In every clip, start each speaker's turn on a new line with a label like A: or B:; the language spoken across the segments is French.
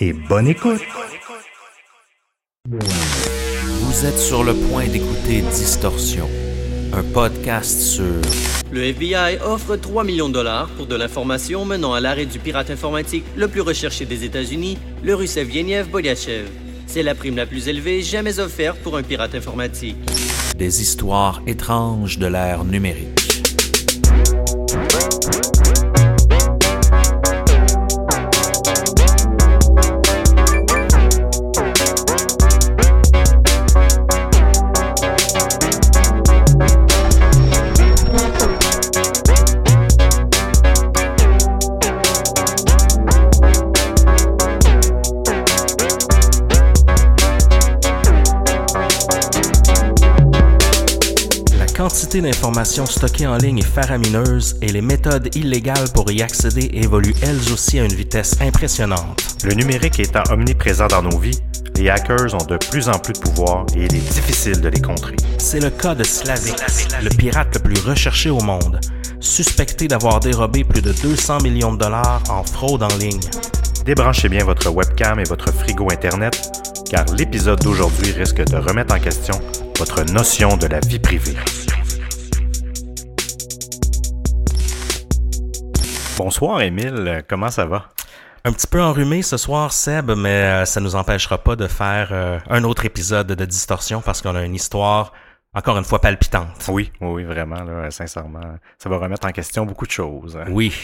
A: et bonne écoute.
B: Vous êtes sur le point d'écouter Distorsion, un podcast sur
C: Le FBI offre 3 millions de dollars pour de l'information menant à l'arrêt du pirate informatique le plus recherché des États-Unis, le russe Evgeniev Bolyachev. C'est la prime la plus élevée jamais offerte pour un pirate informatique.
B: des histoires étranges de l'ère numérique. Quantité d'informations stockées en ligne est faramineuse et les méthodes illégales pour y accéder évoluent elles aussi à une vitesse impressionnante.
A: Le numérique étant omniprésent dans nos vies, les hackers ont de plus en plus de pouvoir et il est difficile de les contrer.
B: C'est le cas de Slavic, le pirate le plus recherché au monde, suspecté d'avoir dérobé plus de 200 millions de dollars en fraude en ligne.
A: Débranchez bien votre webcam et votre frigo Internet, car l'épisode d'aujourd'hui risque de remettre en question votre notion de la vie privée. Bonsoir Émile, comment ça va?
B: Un petit peu enrhumé ce soir, Seb, mais euh, ça nous empêchera pas de faire euh, un autre épisode de Distorsion parce qu'on a une histoire, encore une fois, palpitante.
A: Oui, oui, vraiment, là, sincèrement. Ça va remettre en question beaucoup de choses.
B: Oui.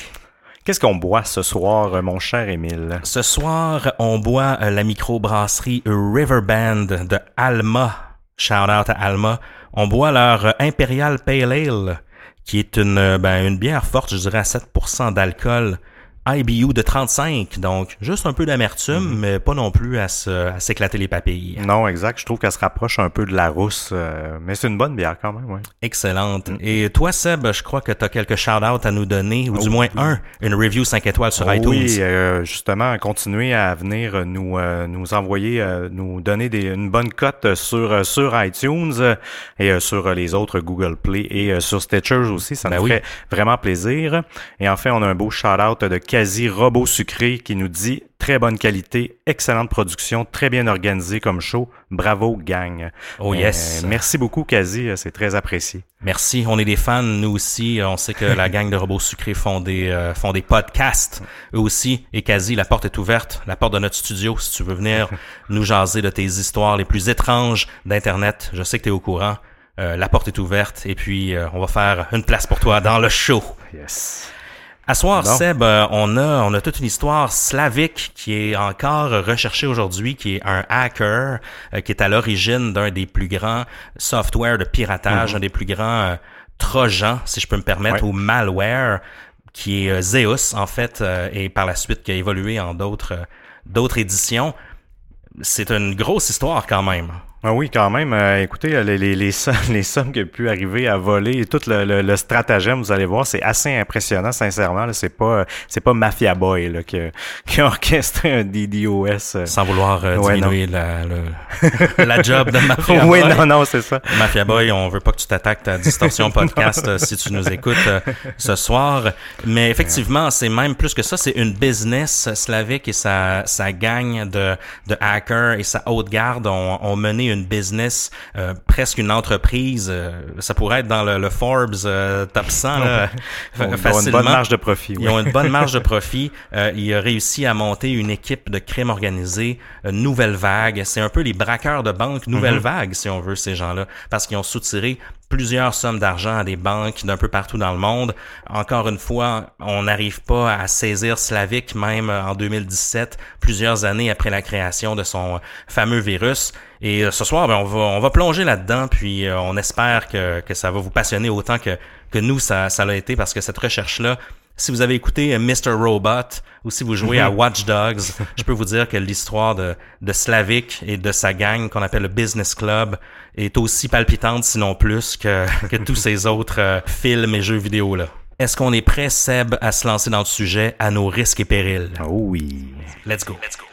A: Qu'est-ce qu'on boit ce soir, mon cher Émile?
B: Ce soir, on boit euh, la microbrasserie Riverband de Alma. Shout out à Alma. On boit leur euh, Imperial Pale Ale, qui est une, euh, ben, une bière forte, je dirais à 7% d'alcool. IBU de 35, donc juste un peu d'amertume, mais pas non plus à s'éclater les papilles.
A: Non, exact. Je trouve qu'elle se rapproche un peu de la rousse, euh, mais c'est une bonne bière quand même, oui.
B: Excellente. Et toi, Seb, je crois que tu as quelques shout-outs à nous donner, ou du moins un, une review 5 étoiles sur iTunes.
A: Oui, euh, justement, continuez à venir nous euh, nous envoyer, euh, nous donner des, une bonne cote sur euh, sur iTunes euh, et euh, sur les autres Google Play et euh, sur Stitcher aussi. Ça
B: Ben
A: nous
B: oui.
A: ferait vraiment plaisir. Et enfin, on a un beau shout-out de Quasi Robot Sucré qui nous dit très bonne qualité, excellente production, très bien organisé comme show. Bravo, gang.
B: Oh
A: Euh,
B: yes.
A: merci beaucoup, Quasi. euh, C'est très apprécié.
B: Merci, on est des fans, nous aussi. On sait que la gang de robots sucrés font des, euh, font des podcasts, eux aussi. Et quasi, la porte est ouverte, la porte de notre studio, si tu veux venir nous jaser de tes histoires les plus étranges d'Internet. Je sais que tu es au courant. Euh, la porte est ouverte et puis euh, on va faire une place pour toi dans le show.
A: Yes.
B: À soir. Seb, euh, on a on a toute une histoire slavique qui est encore recherchée aujourd'hui, qui est un hacker euh, qui est à l'origine d'un des plus grands softwares de piratage, un des plus grands euh, trojans, si je peux me permettre,
A: Ouais.
B: ou malware, qui est euh, Zeus en fait, et par la suite qui a évolué en d'autres d'autres éditions. C'est une grosse histoire quand même.
A: Ah oui, quand même. Euh, écoutez, euh, les, les, les, sommes, les sommes qui ont pu arriver à voler et tout le, le, stratagème, vous allez voir, c'est assez impressionnant, sincèrement. C'est pas c'est pas Mafia Boy là, qui, qui a orchestré un DDoS.
B: Euh. Sans vouloir diminuer la, la job de Mafia
A: Boy. Oui, non, non, c'est ça.
B: Mafia Boy, on veut pas que tu t'attaques à Distorsion Podcast si tu nous écoutes ce soir. Mais effectivement, c'est même plus que ça. C'est une business. Slavic et sa, sa gang de, de hackers et sa haute garde ont, ont mené une business, euh, presque une entreprise. Euh, ça pourrait être dans le, Forbes euh, top 100 là,
A: facilement. Ils ont une bonne marge de profit.
B: Ils ont une bonne marge de profit. il a réussi à monter une équipe de crime organisé, nouvelle vague. C'est un peu les braqueurs de banque, nouvelle mm-hmm. vague si on veut ces gens-là, parce qu'ils ont soutiré plusieurs sommes d'argent à des banques d'un peu partout dans le monde. Encore une fois, on n'arrive pas à saisir Slavic même en 2017, plusieurs années après la création de son fameux virus. Et euh, ce soir, ben, on, va, on va plonger là-dedans, puis euh, on espère que, que ça va vous passionner autant que, que nous, ça, ça l'a été, parce que cette recherche-là, si vous avez écouté euh, Mr. Robot ou si vous jouez à mhm. Watch Dogs, je peux vous dire que l'histoire de, de Slavic et de sa gang qu'on appelle le Business Club est aussi palpitante, sinon plus, que, que tous ces autres films et jeux vidéo là. Est-ce qu'on est prêt, Seb, à se lancer dans le sujet à nos risques et périls?
A: Oh oui.
B: Let's go. Let's go.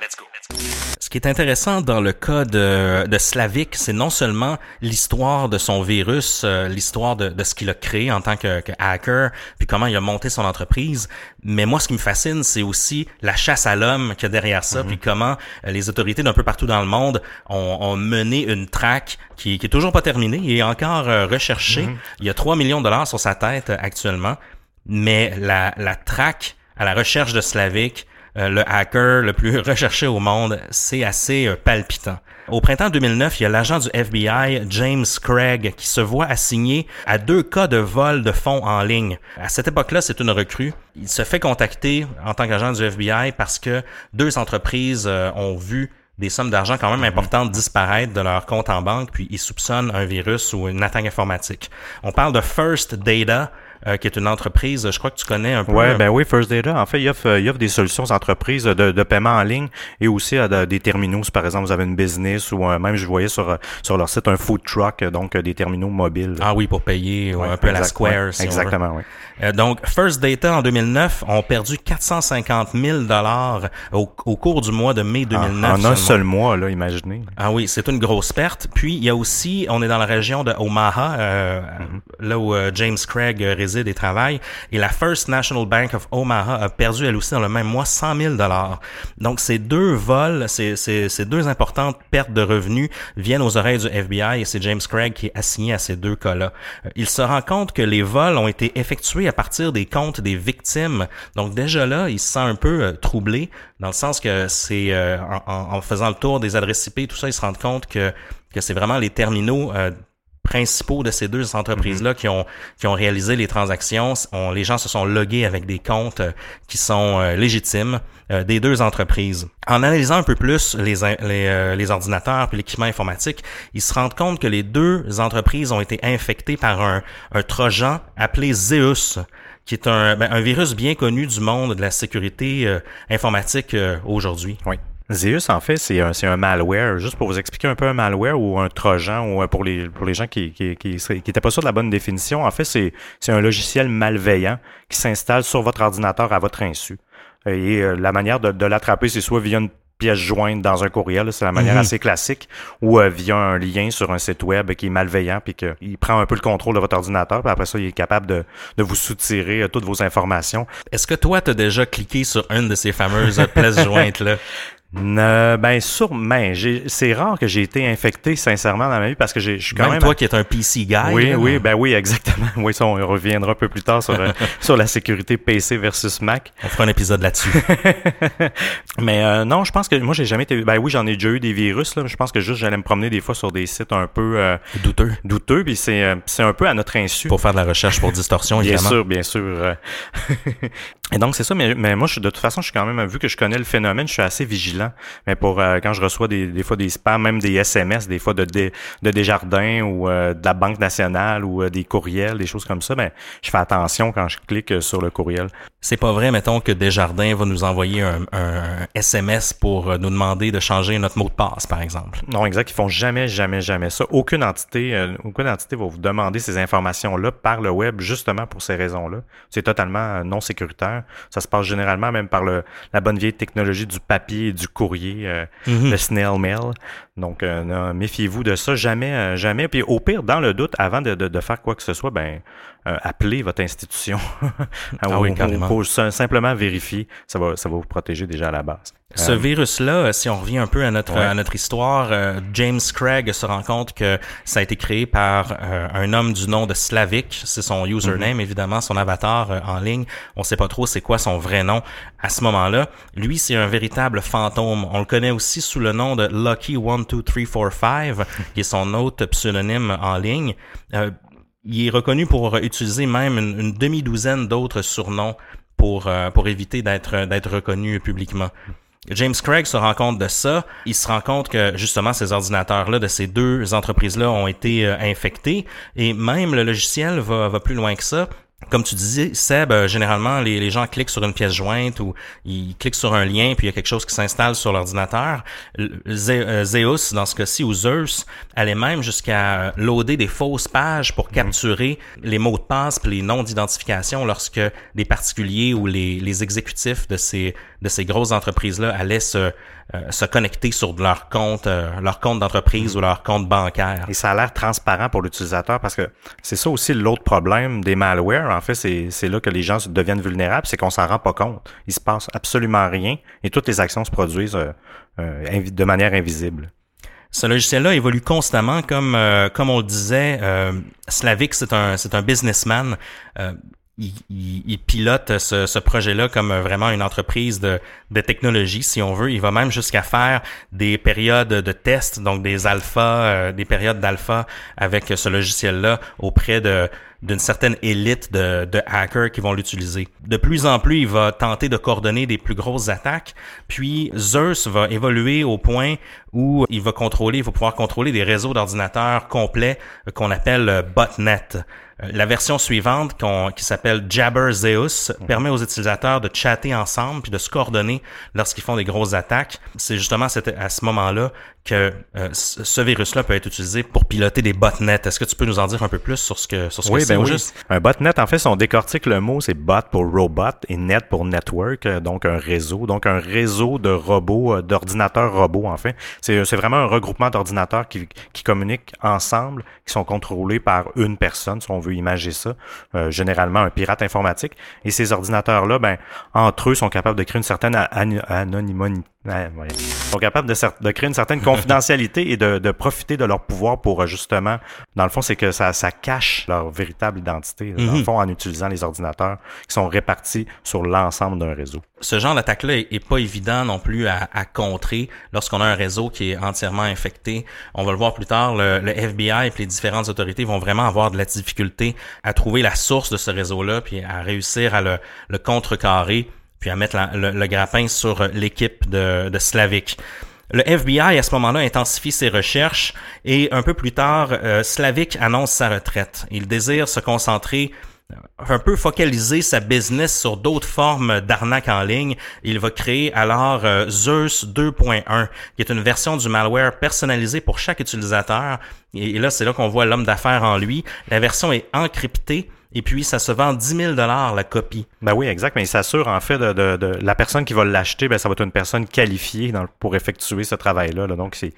B: Ce qui est intéressant dans le cas de, de Slavic, c'est non seulement l'histoire de son virus, euh, l'histoire de, de, ce qu'il a créé en tant que, que, hacker, puis comment il a monté son entreprise, mais moi ce qui me fascine, c'est aussi la chasse à l'homme qu'il y a derrière ça, mhm. puis comment euh, les autorités d'un peu partout dans le monde ont, ont mené une traque qui, qui est toujours pas terminée et encore euh, recherchée. Mhm. Il y a 3 millions de dollars sur sa tête actuellement, mais la, la traque à la recherche de Slavic, euh, le hacker le plus recherché au monde, c'est assez euh, palpitant. Au printemps 2009, il y a l'agent du FBI, James Craig, qui se voit assigné à deux cas de vol de fonds en ligne. À cette époque-là, c'est une recrue. Il se fait contacter en tant qu'agent du FBI parce que deux entreprises euh, ont vu des sommes d'argent quand même mhm. importantes disparaître de leur compte en banque, puis ils soupçonnent un virus ou une attaque informatique. On parle de First Data, euh, qui est une entreprise, je crois que tu connais un peu.
A: Ouais, ben oui, First Data. En fait, il offre, il offre des solutions aux entreprises de, de paiement en ligne et aussi à des terminaux. Si par exemple vous avez une business ou même je voyais sur sur leur site un food truck, donc des terminaux mobiles.
B: Ah oui, pour payer un peu à la Square.
A: exactement, oui.
B: Euh, donc First Data en 2009 ont perdu 450 000 dollars au, au, cours du mois de mai 2009.
A: En, un seul mois, là, imaginez.
B: Ah oui, c'est une grosse perte. Puis il y a aussi, on est dans la région de Omaha, euh, mm-hmm. là où James Craig réside travail. Et la First National Bank of Omaha a perdu elle aussi dans le même mois 100 000 dollars. Donc ces deux vols, ces, ces, ces, deux importantes pertes de revenus viennent aux oreilles du FBI et c'est James Craig qui est assigné à ces deux cas-là. Euh, il se rend compte que les vols ont été effectués à partir des comptes des victimes. Donc déjà là, il se sent un peu euh, troublé dans le sens que c'est euh, en, en, faisant le tour des adresses IP, tout ça, il se rend compte que que c'est vraiment les terminaux principaux de ces deux entreprises-là mhm. qui ont qui ont réalisé les transactions. les gens se sont logués avec des comptes euh, qui sont euh, légitimes euh, des deux entreprises. En analysant un peu plus les les, les ordinateurs et l'équipement informatique, ils se rendent compte que les deux entreprises ont été infectées par un, un trojan appelé Zeus qui est un, ben, un virus bien connu du monde de la sécurité informatique aujourd'hui.
A: Oui. Zeus, en fait, c'est un, un, malware. Juste pour vous expliquer un peu un malware ou un trojan, ou euh, pour les, pour les gens qui qui, qui, qui étaient pas sûrs de la bonne définition, en fait, c'est un logiciel malveillant qui s'installe sur votre ordinateur à votre insu. Et euh, la manière de, de l'attraper, c'est soit via une pièce jointe dans un courriel, c'est la manière mhm. assez classique, ou euh, via un lien sur un site web qui est malveillant, puis qu'il prend un peu le contrôle de votre ordinateur, puis après ça, il est capable de, de vous soutirer toutes vos informations.
B: Est-ce que toi, tu as déjà cliqué sur une de ces fameuses pièces jointes-là?
A: Euh, ben sûrement. C'est rare que j'ai été infecté sincèrement dans ma vie parce que je suis quand même,
B: toi qui es un PC guy.
A: Oui, oui, ben oui, exactement. Oui, ça, on reviendra un peu plus tard sur euh, sur la sécurité PC versus Mac.
B: On fera un épisode là-dessus.
A: Mais euh, non, je pense que moi j'ai jamais été. Ben oui, j'en ai déjà eu des virus là. Je pense que juste j'allais me promener des fois sur des sites un peu euh,
B: douteux.
A: Douteux, puis c'est c'est un peu à notre insu.
B: Pour faire de la recherche pour distorsion,
A: bien sûr, bien sûr. Et donc c'est ça, mais, mais moi je, de toute façon je suis quand même vu que je connais le phénomène, je suis assez vigilant. Mais pour euh, quand je reçois des, des fois des spams, même des SMS, des fois de de, de Desjardins ou euh, de la Banque nationale ou euh, des courriels, des choses comme ça, ben je fais attention quand je clique sur le courriel.
B: C'est pas vrai, mettons que Desjardins va nous envoyer un, un, SMS pour nous demander de changer notre mot de passe, par exemple.
A: Non, exact, ils font jamais, jamais, jamais ça. Aucune entité, aucune entité va vous demander ces informations-là par le web justement pour ces raisons-là. C'est totalement non sécuritaire. Ça se passe généralement même par le, la bonne vieille technologie du papier et du courrier, euh, mhm. le snail mail. Donc, euh, méfiez-vous de ça, jamais, euh, jamais. Puis au pire, dans le doute, avant de, de, faire quoi que ce soit, ben appelez votre institution. ah oui, pour, simplement vérifier, ça va, ça va vous protéger déjà à la base.
B: Ce euh, virus-là, si on revient un peu à notre à notre histoire, euh, James Craig se rend compte que ça a été créé par euh, un homme du nom de Slavic, c'est son username mhm. évidemment, son avatar en ligne. On sait pas trop c'est quoi son vrai nom à ce moment-là. Lui, c'est un véritable fantôme. On le connaît aussi sous le nom de Lucky One Two Three Four Five, qui est son autre pseudonyme en ligne. Il est reconnu pour utiliser même une, demi-douzaine d'autres surnoms pour pour éviter d'être d'être reconnu publiquement. James Craig se rend compte de ça. Il se rend compte que justement ces ordinateurs-là de ces deux entreprises-là ont été euh, infectés et même le logiciel va, va plus loin que ça comme tu disais, Seb, euh, généralement, les, les, gens cliquent sur une pièce jointe ou ils cliquent sur un lien, puis il y a quelque chose qui s'installe sur l'ordinateur. Euh, Zeus, dans ce cas-ci, ou Zeus, allait même jusqu'à loader des fausses pages pour mhm. capturer les mots de passe et les noms d'identification lorsque les particuliers ou les, les exécutifs de ces, de ces grosses entreprises-là allaient se, euh, se connecter sur leur compte, euh, leur compte d'entreprise mm. ou leur compte bancaire.
A: Et ça a l'air transparent pour l'utilisateur parce que c'est ça aussi l'autre problème des malwares. En fait, c'est là que les gens deviennent vulnérables, c'est qu'on s'en rend pas compte. Il se passe absolument rien et toutes les actions se produisent euh, de manière invisible.
B: Ce logiciel-là évolue constamment, comme comme on le disait. Slavic, c'est un c'est un businessman il, pilote ce, projet-là comme vraiment une entreprise de, de, technologie, si on veut. Il va même jusqu'à faire des périodes de test, donc des alphas, euh, des périodes d'alpha avec ce logiciel-là auprès de d'une certaine élite de, hackers qui vont l'utiliser. De plus en plus, il va tenter de coordonner des plus grosses attaques. Puis Zeus va évoluer au point où il va contrôler, il va pouvoir contrôler des réseaux d'ordinateurs complets qu'on appelle botnet. Euh, la version suivante, qui s'appelle Jabber Zeus, permet aux utilisateurs de chatter ensemble puis de se coordonner lorsqu'ils font des grosses attaques. C'est justement à ce moment-là que euh, ce virus-là peut être utilisé pour piloter des botnets. Est-ce que tu peux nous en dire un peu plus sur ce que sur ce
A: oui,
B: que c'est?
A: ben juste? Un botnet, en fait, si on décortique le mot, c'est bot pour robot et net pour network, euh, donc un réseau, donc un réseau de robots, d'ordinateurs robots, en fait. C'est vraiment un regroupement d'ordinateurs qui, qui communiquent ensemble, qui sont contrôlés par une personne, si on veut imager ça, euh, généralement un pirate informatique. Et ces ordinateurs-là, ben, entre eux, sont capables de créer une certaine anonymité ils sont capables de, de, créer une certaine confidentialité et de, de, profiter de leur pouvoir pour euh, justement, dans le fond, c'est que ça, ça cache leur véritable identité, dans le mhm. fond, en utilisant les ordinateurs qui sont répartis sur l'ensemble d'un réseau.
B: Ce genre d'attaque-là est, pas évident non plus à, à contrer lorsqu'on a un réseau qui est entièrement infecté. On va le voir plus tard, le, le, FBI et les différentes autorités vont vraiment avoir de la difficulté à trouver la source de ce réseau-là puis à réussir à le, le contrecarrer puis à mettre le, grappin sur l'équipe de, Slavic. Le FBI, à ce moment-là, intensifie ses recherches et un peu plus tard, euh, Slavic annonce sa retraite. Il désire se concentrer euh, un peu focaliser sa business sur d'autres formes d'arnaque en ligne. Il va créer alors euh, Zeus 2.1, qui est une version du malware personnalisé pour chaque utilisateur. et là, c'est là qu'on voit l'homme d'affaires en lui. La version est encryptée et puis ça se vend 10 000 dollars la copie.
A: Ben oui, exact. Mais il s'assure en fait de, de, de, la personne qui va l'acheter, ben ça va être une personne qualifiée dans, pour effectuer ce travail-là. Donc c'est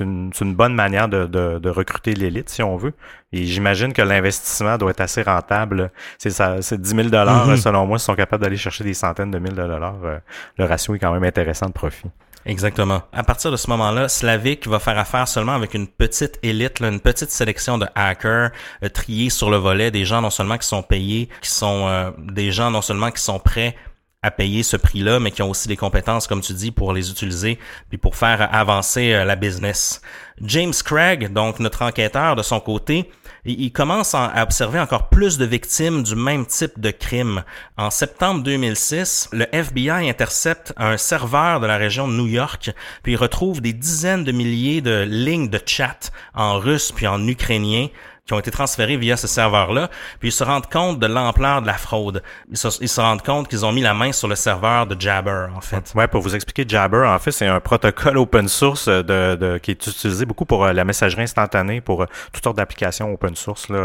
A: une, une bonne manière de, de, de recruter l'élite si on veut. Et j'imagine que l'investissement doit être assez rentable. C'est ça, c'est 10 000 dollars mm-hmm. selon moi. Ils sont capables d'aller chercher des centaines de mille de dollars. Euh, le ratio est quand même intéressant de profit.
B: Exactement. À partir de ce moment-là, Slavic va faire affaire seulement avec une petite élite, une petite sélection de hackers euh, triés sur le volet, des gens non seulement qui sont payés, qui sont euh, des gens non seulement qui sont prêts à payer ce prix-là, mais qui ont aussi des compétences, comme tu dis, pour les utiliser puis pour faire avancer euh, la business. James Craig, donc notre enquêteur de son côté, il commence à observer encore plus de victimes du même type de crime. En septembre 2006, le FBI intercepte un serveur de la région de New York, puis il retrouve des dizaines de milliers de lignes de chat en russe puis en ukrainien qui ont été transférés via ce serveur-là, puis ils se rendent compte de l'ampleur de la fraude. Ils se, rendent compte qu'ils ont mis la main sur le serveur de Jabber, en fait.
A: Ouais, pour vous expliquer, Jabber, en fait, c'est un protocole open source de, de, qui est utilisé beaucoup pour euh, la messagerie instantanée, pour euh, toutes sortes d'applications open source, là,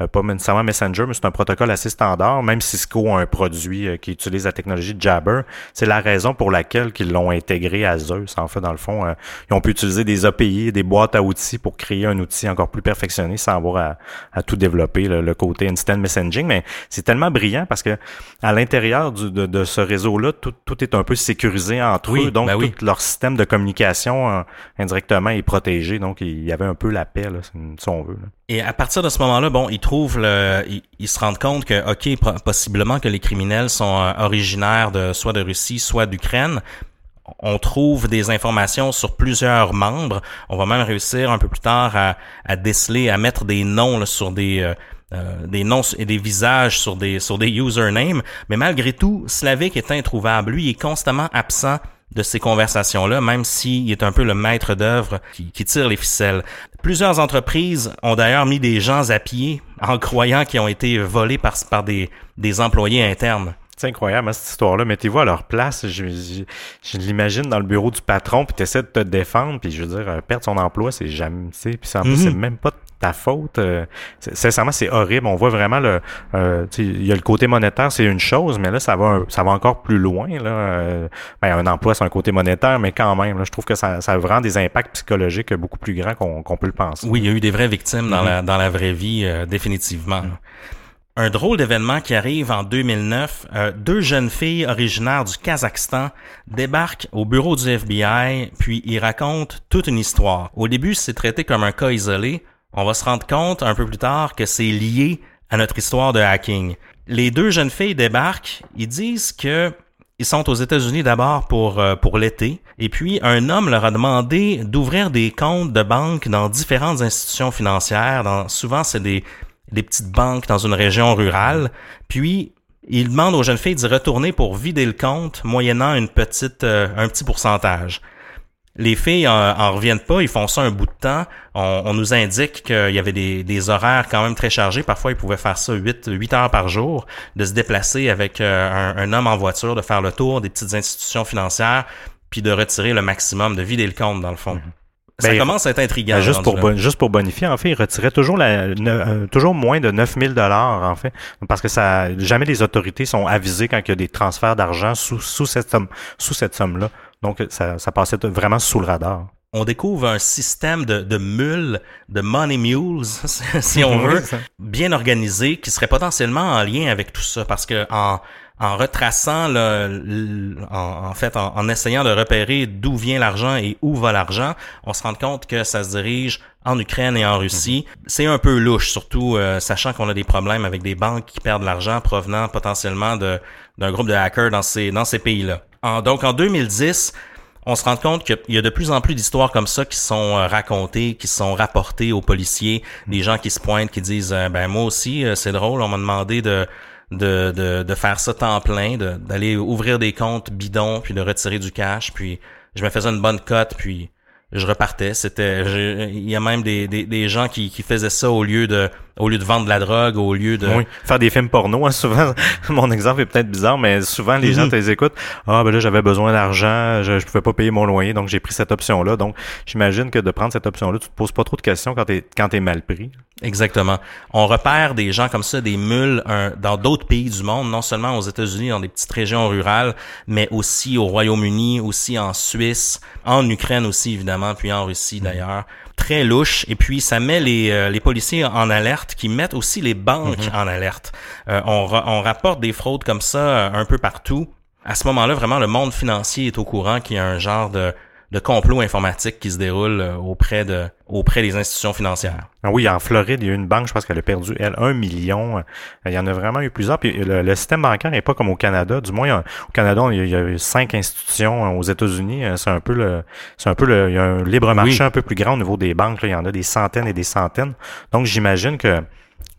A: euh, pas nécessairement Messenger, mais c'est un protocole assez standard. Même Cisco a un produit qui utilise la technologie Jabber. C'est la raison pour laquelle ils l'ont intégré à Zeus. En fait, dans le fond, ils ont pu utiliser des API, des boîtes à outils pour créer un outil encore plus perfectionné sans avoir à, tout développer, le, côté instant messaging, mais c'est tellement brillant parce que à l'intérieur de, ce réseau-là, tout, est un peu sécurisé entre eux, donc ben tout leur système de communication euh, indirectement est protégé, donc il y avait un peu la paix, là, si on veut.
B: Et à partir de ce moment-là, bon, ils trouvent le, ils, se rendent compte que, ok, possiblement que les criminels sont euh, originaires de soit de Russie, soit d'Ukraine, on trouve des informations sur plusieurs membres. On va même réussir un peu plus tard à, à déceler, à mettre des noms sur des euh, euh, des noms et des visages sur des sur des usernames. Mais malgré tout, Slavic est introuvable. Lui, il est constamment absent de ces conversations-là, même s'il est un peu le maître d'œuvre qui, qui, tire les ficelles. Plusieurs entreprises ont d'ailleurs mis des gens à pied en croyant qu'ils ont été volés par, par des, des employés internes.
A: C'est incroyable, hein, cette histoire-là. Mettez-vous à leur place. Je, je, l'imagine dans le bureau du patron, puis tu essaies de te défendre, puis je veux dire, euh, perdre son emploi, c'est jamais, tu sais, puis en plus, c'est mhm. même pas ta faute. Euh, sincèrement, c'est horrible. On voit vraiment le, euh, il y a le côté monétaire, c'est une chose, mais là, ça va, ça va encore plus loin. Là. Euh, ben, un emploi, c'est un côté monétaire, mais quand même, là, je trouve que ça, ça a vraiment des impacts psychologiques beaucoup plus grands qu'on peut le penser.
B: Oui, il y a eu des vraies victimes dans, mhm. la, dans la vraie vie, définitivement. Mhm. Un drôle d'événement qui arrive en 2009. Euh, deux jeunes filles originaires du Kazakhstan débarquent au bureau du FBI, puis ils racontent toute une histoire. Au début, c'est traité comme un cas isolé. On va se rendre compte un peu plus tard que c'est lié à notre histoire de hacking. Les deux jeunes filles débarquent, ils disent que ils sont aux États-Unis d'abord pour euh, pour l'été, et puis un homme leur a demandé d'ouvrir des comptes de banque dans différentes institutions financières. Dans, souvent, c'est des des petites banques dans une région rurale. Puis, il demande aux jeunes filles d'y retourner pour vider le compte, moyennant une petite, euh, un petit pourcentage. Les filles en, reviennent pas, ils font ça un bout de temps. On, nous indique qu'il y avait des, horaires quand même très chargés. Parfois, ils pouvaient faire ça 8, 8 heures par jour, de se déplacer avec euh, un, homme en voiture, de faire le tour des petites institutions financières, puis de retirer le maximum, de vider le compte dans le fond. Mm-hmm. Ça ben, commence à être intriguant. Ben,
A: juste, pour juste pour bonifier, en fait, il retirait toujours, la, euh, toujours moins de 9000 dollars, en fait, parce que ça, jamais les autorités sont avisées quand il y a des transferts d'argent sous, sous cette somme, sous cette somme-là. Donc, ça, ça passait vraiment sous le radar
B: on découvre un système de, de mules, de money mules, si on veut, bien organisé, qui serait potentiellement en lien avec tout ça, parce que en, en retraçant, le, en, fait, en, essayant de repérer d'où vient l'argent et où va l'argent, on se rend compte que ça se dirige en Ukraine et en Russie. Mhm. C'est un peu louche, surtout euh, sachant qu'on a des problèmes avec des banques qui perdent l'argent provenant potentiellement de d'un groupe de hackers dans ces dans ces pays-là. donc en 2010, on se rend compte qu'il y a de plus en plus d'histoires comme ça qui sont euh, racontées, qui sont rapportées aux policiers, des gens qui se pointent, qui disent euh, ben moi aussi c'est drôle, on m'a demandé de de, de, de faire ça temps plein, d'aller ouvrir des comptes bidons, puis de retirer du cash, puis je me faisais une bonne cote, puis je repartais. C'était, il y a même des, des, des gens qui, qui faisaient ça au lieu de, au lieu de vendre de la drogue, au lieu de
A: oui, faire des films porno. Hein, souvent, mon exemple est peut-être bizarre, mais souvent les gens mhm. te les écoutent. Ah ben là j'avais besoin d'argent, je, je pouvais pas payer mon loyer, donc j'ai pris cette option-là. Donc j'imagine que de prendre cette option-là, tu te poses pas trop de questions quand t'es quand t'es mal pris.
B: Exactement. On repère des gens comme ça, des mules, dans d'autres pays du monde, non seulement aux États-Unis, dans des petites régions rurales, mais aussi au Royaume-Uni, aussi en Suisse, en Ukraine aussi évidemment, puis en Russie d'ailleurs très louche et puis ça met les, euh, les policiers en alerte qui mettent aussi les banques mhm. en alerte. Euh, on, on rapporte des fraudes comme ça euh, un peu partout. À ce moment-là, vraiment, le monde financier est au courant qu'il y a un genre de de complots informatiques qui se déroulent euh, auprès de auprès des institutions financières.
A: Ah oui, en Floride, il y a une banque, je pense qu'elle a perdu, elle, un million. Il y en a vraiment eu plusieurs. Puis le, système bancaire n'est pas comme au Canada. Du moins, au Canada, il y a, il cinq institutions. Aux États-Unis, euh, c'est un peu le, c'est un peu le, il y a un libre marché un peu plus grand au niveau des banques. Là. Il y en a des centaines et des centaines. Donc, j'imagine que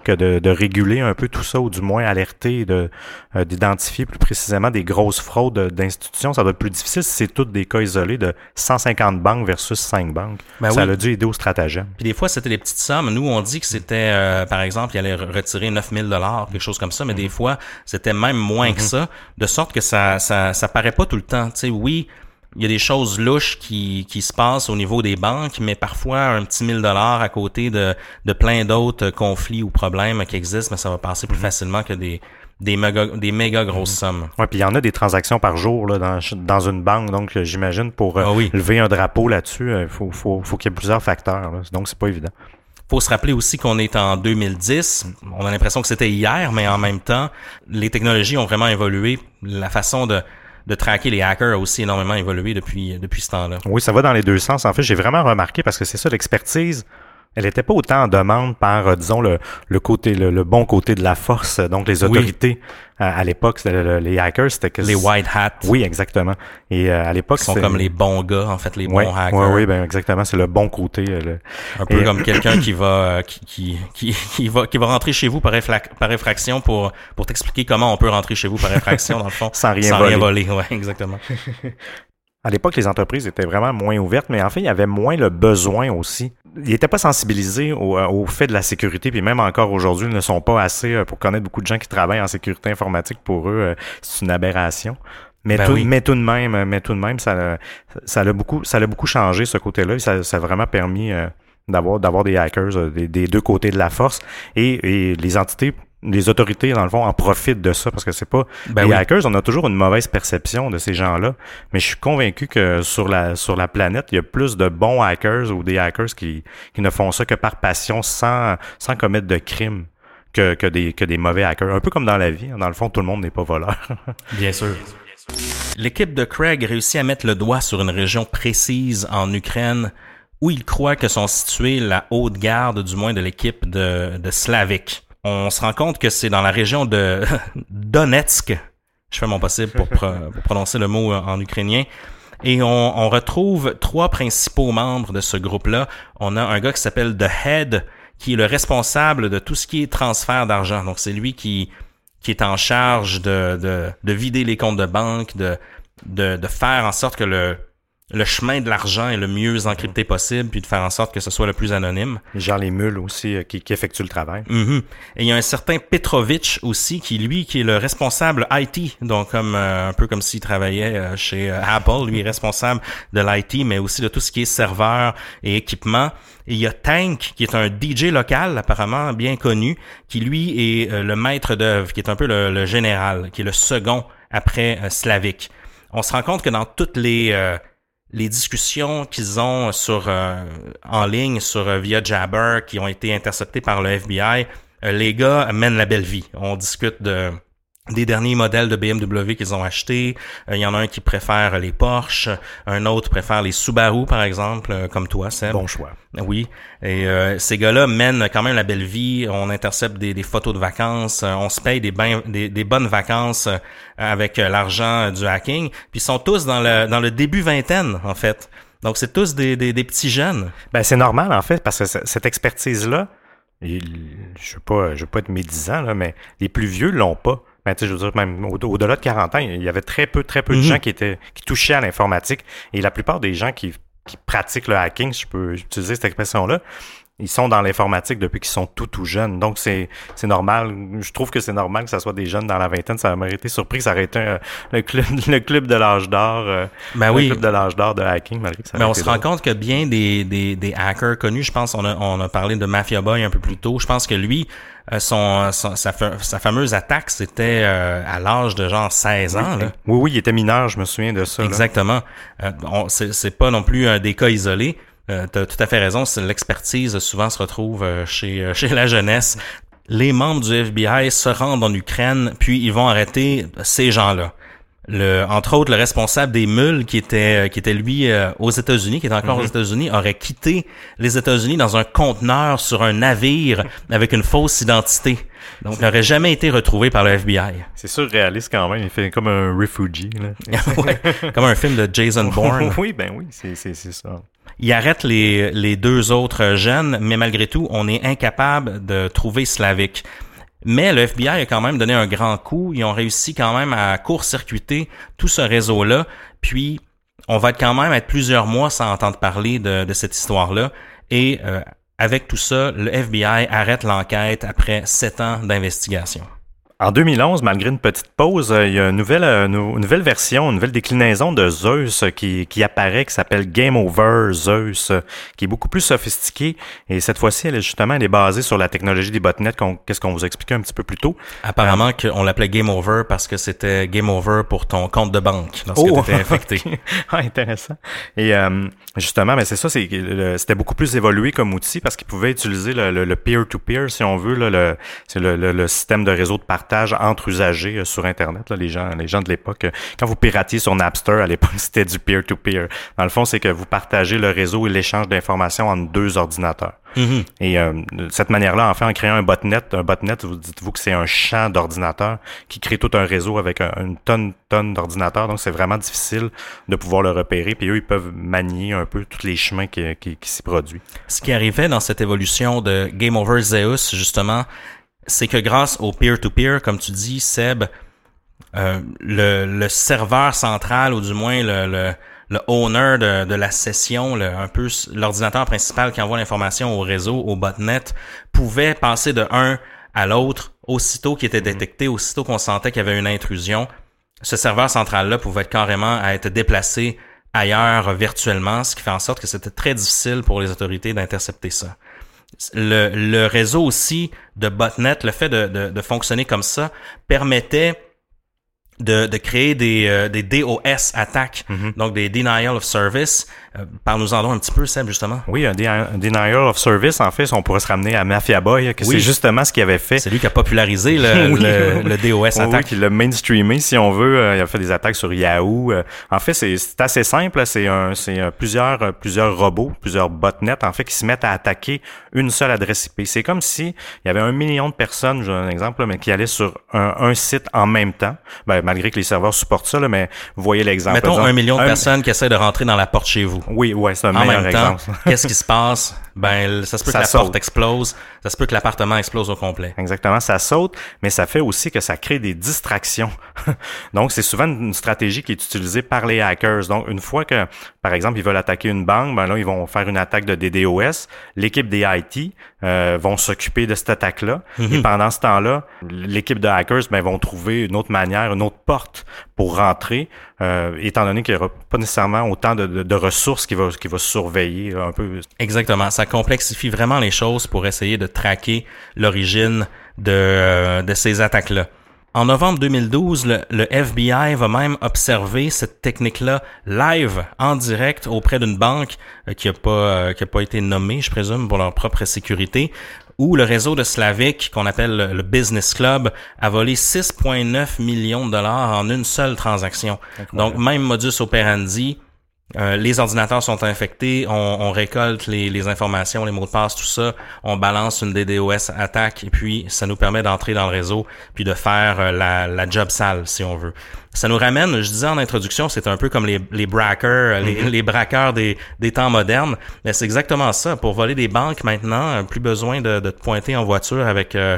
A: que de, réguler un peu tout ça, ou du moins alerter, de euh, d'identifier plus précisément des grosses fraudes d'institutions. Ça doit être plus difficile si c'est toutes des cas isolés de 150 banques versus 5 banques. Ben ça a dû aider au stratagème.
B: Puis des fois, c'était des petites sommes. Nous, on dit que c'était, euh, par exemple, il allait retirer 9000 dollars, quelque chose comme ça, mais des fois, c'était même moins que mm-hmm. ça, de sorte que ça, ça, ça paraît pas tout le temps. Tu sais, oui, il y a des choses louches qui, qui se passent au niveau des banques, mais parfois un petit 1000 dollars à côté de, de plein d'autres conflits ou problèmes qui existent, mais ça va passer plus mhm. facilement que des, des méga, des méga grosses mhm. sommes.
A: Ouais, puis il y en a des transactions par jour là, dans, dans une banque, donc euh, j'imagine pour euh, ah lever un drapeau là-dessus, il euh, faut, faut, faut qu'il y ait plusieurs facteurs, donc c'est pas évident.
B: Faut se rappeler aussi qu'on est en 2010. On a l'impression que c'était hier, mais en même temps, les technologies ont vraiment évolué. La façon de de traquer les hackers a aussi énormément évolué depuis, depuis ce temps-là.
A: Oui, ça va dans les deux sens. En fait, j'ai vraiment remarqué parce que c'est ça, l'expertise elle n'était pas autant en demande par, euh, disons, le, le côté, le, bon côté de la force. Donc, les autorités à, l'époque, les hackers, c'était que
B: les white hats.
A: Oui, exactement. Et euh, à l'époque,
B: ils sont comme les bons gars, en fait, les bons hackers.
A: Oui, oui, ben exactement. C'est le bon côté. Euh,
B: Un peu comme quelqu'un qui va, qui, qui, qui, va, qui va rentrer chez vous par, par effraction pour, pour t'expliquer comment on peut rentrer chez vous par effraction, dans le fond,
A: sans rien sans voler. Rien voler.
B: Ouais, exactement.
A: À l'époque, les entreprises étaient vraiment moins ouvertes, mais en fait, il y avait moins le besoin aussi. Ils n'étaient pas sensibilisés au, euh, au, fait de la sécurité, puis même encore aujourd'hui, ils ne sont pas assez euh, pour connaître beaucoup de gens qui travaillent en sécurité informatique. Pour eux, euh, c'est une aberration. Mais, ben tout, mais tout de même, mais tout de même, ça, ça a beaucoup, ça a beaucoup changé ce côté-là. Ça, ça a vraiment permis d'avoir, d'avoir des hackers des, des, deux côtés de la force et, et les entités les autorités, dans le fond, en profitent de ça parce que c'est pas ben les hackers, on a toujours une mauvaise perception de ces gens-là. Mais je suis convaincu que sur la sur la planète, il y a plus de bons hackers ou des hackers qui, qui ne font ça que par passion sans sans commettre de crimes que, que des que des mauvais hackers. Un peu comme dans la vie. Hein. Dans le fond, tout le monde n'est pas voleur.
B: Bien sûr. L'équipe de Craig réussit à mettre le doigt sur une région précise en Ukraine où il croit que sont situées la haute garde, du moins de l'équipe de, de Slavik on se rend compte que c'est dans la région de Donetsk. Je fais mon possible pour, prononcer le mot en ukrainien. Et on, retrouve trois principaux membres de ce groupe-là. On a un gars qui s'appelle The Head, qui est le responsable de tout ce qui est transfert d'argent. Donc c'est lui qui, qui est en charge de, de, de vider les comptes de banque, de, de, de faire en sorte que le, le chemin de l'argent est le mieux encrypté possible, puis de faire en sorte que ce soit le plus anonyme.
A: Genre les mules aussi euh, qui, qui, effectuent le travail.
B: Mm-hmm. Et il y a un certain Petrovich aussi, qui lui, qui est le responsable IT, donc comme euh, un peu comme s'il travaillait euh, chez Apple, lui est responsable de l'IT, mais aussi de tout ce qui est serveur et équipement. Et il y a Tank, qui est un DJ local, apparemment bien connu, qui lui est le maître d'œuvre, qui est un peu le, le, général, qui est le second après Slavik. On se rend compte que dans toutes les les discussions qu'ils ont sur euh, en ligne sur euh, via Jabber qui ont été interceptées par le FBI, euh, les gars mènent la belle vie. On discute de des derniers modèles de BMW qu'ils ont achetés. Il y en a un qui préfère les Porsche, un autre préfère les Subaru, par exemple, comme toi, Seb.
A: Bon choix.
B: Oui. Et ces gars-là mènent quand même la belle vie. On intercepte des, des photos de vacances. on se paye des, des, des bonnes vacances avec euh, l'argent du hacking. Puis ils sont tous dans le, dans le début vingtaine, en fait. Donc, c'est tous des, des, petits jeunes.
A: Ben, c'est normal, en fait, parce que cette expertise-là, je ne veux, pas, je veux pas être médisant, là, mais les plus vieux l'ont pas. Ben, je veux dire, même au-delà de 40 ans, il y avait très peu, très peu de mhm. gens qui étaient, qui touchaient à l'informatique. Et la plupart des gens qui, qui pratiquent le hacking, si je peux utiliser cette expression-là, ils sont dans l'informatique depuis qu'ils sont tout tout jeunes. Donc c'est c'est normal. Je trouve que c'est normal que ça soit des jeunes dans la vingtaine. Ça m'a été surpris que ça aurait été euh, le club le club de l'âge d'or. Euh,
B: ben oui.
A: Le club de l'âge d'or de hacking malgré que ça.
B: Mais on se rend compte que bien des, des, des hackers connus. Je pense on a on a parlé de Mafia Boy un peu plus tôt. Je pense que lui euh, son, sa, sa, fameuse attaque, c'était à l'âge de genre 16 ans.
A: Oui, oui, oui, il était mineur, je me souviens de ça.
B: Exactement. Euh, c'est pas non plus un des cas isolés. Euh, tu as tout à fait raison, l'expertise souvent se retrouve euh, chez, euh, chez la jeunesse. Les membres du FBI se rendent en Ukraine, puis ils vont arrêter ces gens-là. le, entre autres, le responsable des mules qui était, qui était lui euh, aux États-Unis, qui est encore aux États-Unis, aurait quitté les États-Unis dans un conteneur sur un navire avec une fausse identité. Donc, il n'aurait jamais été retrouvé par le FBI.
A: C'est surréaliste quand même. Il fait comme un refugee. Là.
B: Ouais, comme un film de Jason Bourne.
A: oui, ben oui, c'est ça.
B: Il arrête les, les deux autres jeunes, mais malgré tout, on est incapable de trouver Slavic. Mais le FBI a quand même donné un grand coup. Ils ont réussi quand même à court-circuiter tout ce réseau-là. Puis, on va quand même être plusieurs mois sans entendre parler de, cette histoire-là. Et euh, avec tout ça, le FBI arrête l'enquête après sept ans d'investigation.
A: En 2011, malgré une petite pause, euh, il y a une nouvelle, euh, une nouvelle version, une nouvelle déclinaison de Zeus qui, qui apparaît, qui s'appelle Game Over Zeus, euh, qui est beaucoup plus sophistiquée. Et cette fois-ci, elle est justement, elle est basée sur la technologie des botnets, qu'est-ce qu'on vous expliquait un petit peu plus tôt.
B: Apparemment euh, qu'on l'appelait Game Over parce que c'était Game Over pour ton compte de banque lorsque oh, tu étais infecté.
A: ah, intéressant. Et euh, justement, mais c'est ça, c'était beaucoup plus évolué comme outil parce qu'il pouvait utiliser le peer-to-peer, -peer, si on veut, là, le, le, le, le système de réseau de partage entre usagers euh, sur Internet. Là, les gens, les gens de l'époque, euh, quand vous piratiez sur Napster à l'époque, c'était du peer-to-peer. Dans le fond, c'est que vous partagez le réseau et l'échange d'informations entre deux ordinateurs.
B: Mm-hmm.
A: Et euh, de cette manière-là, en fait, en créant un botnet, un botnet, vous dites-vous que c'est un champ d'ordinateurs qui crée tout un réseau avec une tonne, tonne d'ordinateurs. Donc, c'est vraiment difficile de pouvoir le repérer. Puis eux, ils peuvent manier un peu tous les chemins qui, qui, qui s'y produisent.
B: Ce qui arrivait dans cette évolution de Game Over Zeus, justement, c'est que grâce au peer-to-peer, comme tu dis, Seb, euh, le, le, serveur central, ou du moins le, le, le owner de, de, la session, le, un peu l'ordinateur principal qui envoie l'information au réseau, au botnet, pouvait passer de un à l'autre aussitôt qu'il était détecté, aussitôt qu'on sentait qu'il y avait une intrusion. Ce serveur central-là pouvait carrément être déplacé ailleurs virtuellement, ce qui fait en sorte que c'était très difficile pour les autorités d'intercepter ça le, le réseau aussi de botnet, le fait de, de, de fonctionner comme ça, permettait de, de créer des, euh, des DOS attaques,
A: Mhm.
B: donc des denial of service. Euh, Parle-nous-en donc un petit peu, Seb, justement.
A: Oui, un, denial of service, en fait, on pourrait se ramener à Mafia Boy, que
B: Oui.
A: c'est justement ce qu'il avait fait.
B: C'est lui qui a popularisé le,
A: Oui,
B: le, DOS
A: Oui,
B: attaque.
A: qui l'a mainstreamé, si on veut. Euh, il a fait des attaques sur Yahoo. Euh, en fait, c'est assez simple. C'est un, plusieurs, plusieurs robots, plusieurs botnets, en fait, qui se mettent à attaquer une seule adresse IP. C'est comme si il y avait un million de personnes, j'ai un exemple, mais qui allaient sur un, un site en même temps. Ben, malgré que les serveurs supportent ça, là, mais vous voyez l'exemple.
B: Mettons un million de personnes qui essaient de rentrer dans la porte chez vous.
A: Oui, ouais, c'est un
B: En
A: meilleur
B: même temps,
A: exemple.
B: qu'est-ce qui se passe? Ben, ça se peut
A: Ça
B: que la
A: saute.
B: porte explose, ça se peut que l'appartement explose au complet.
A: Exactement, ça saute, mais ça fait aussi que ça crée des distractions. Donc, c'est souvent une stratégie qui est utilisée par les hackers. Donc, une fois que, par exemple, ils veulent attaquer une banque, ben là, ils vont faire une attaque de DDoS. L'équipe des IT euh, vont s'occuper de cette attaque-là. Et pendant ce temps-là, l'équipe de hackers ben, vont trouver une autre manière, une autre porte pour rentrer, euh, étant donné qu'il n'y aura pas nécessairement autant de, de- de ressources qui va, qui va surveiller là, un peu.
B: Exactement. Ça complexifie vraiment les choses pour essayer de traquer l'origine de, euh, de ces attaques-là. En novembre 2012, le, le FBI va même observer cette technique-là live, en direct, auprès d'une banque euh, qui n'a pas, euh, qui a pas été nommée, je présume, pour leur propre sécurité, où le réseau de Slavic, qu'on appelle le, le Business Club, a volé 6,9 millions de dollars en une seule transaction. Donc, même modus operandi, euh, les ordinateurs sont infectés, on, on récolte les, les informations, les mots de passe, tout ça, on balance une DDoS attaque et puis ça nous permet d'entrer dans le réseau puis de faire euh, la, la job sale si on veut. Ça nous ramène, je disais en introduction, c'est un peu comme les, les braqueurs, euh, les, les braqueurs des, des temps modernes, mais c'est exactement ça. Pour voler des banques maintenant, plus besoin de, de te pointer en voiture avec euh,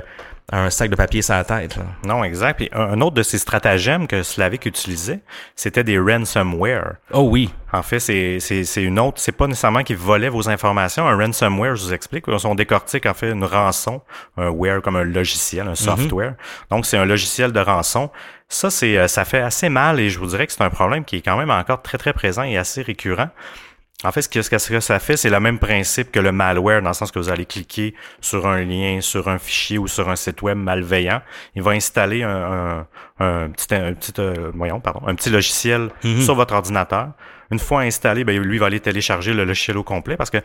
B: un sac de papier sur la tête. là.
A: Non, exact. Puis un autre de ces stratagèmes que Slavic utilisait, c'était des ransomware.
B: Oh oui,
A: En fait, c'est c'est- c'est une autre. C'est pas nécessairement qu'ils volaient vos informations. Un ransomware, je vous explique. On décortique en fait une rançon, un ware comme un logiciel, un software. Donc c'est un logiciel de rançon. Ça, c'est euh, ça fait assez mal et je vous dirais que c'est un problème qui est quand même encore très très présent et assez récurrent. En fait, ce que, ce que ça fait, c'est le même principe que le malware, dans le sens que vous allez cliquer sur un lien, sur un fichier ou sur un site web malveillant. Il va installer un, un, petit, un petit, euh, voyons, pardon, un petit logiciel
B: Mhm.
A: sur votre ordinateur. Une fois installé, ben, lui va aller télécharger le logiciel au complet parce que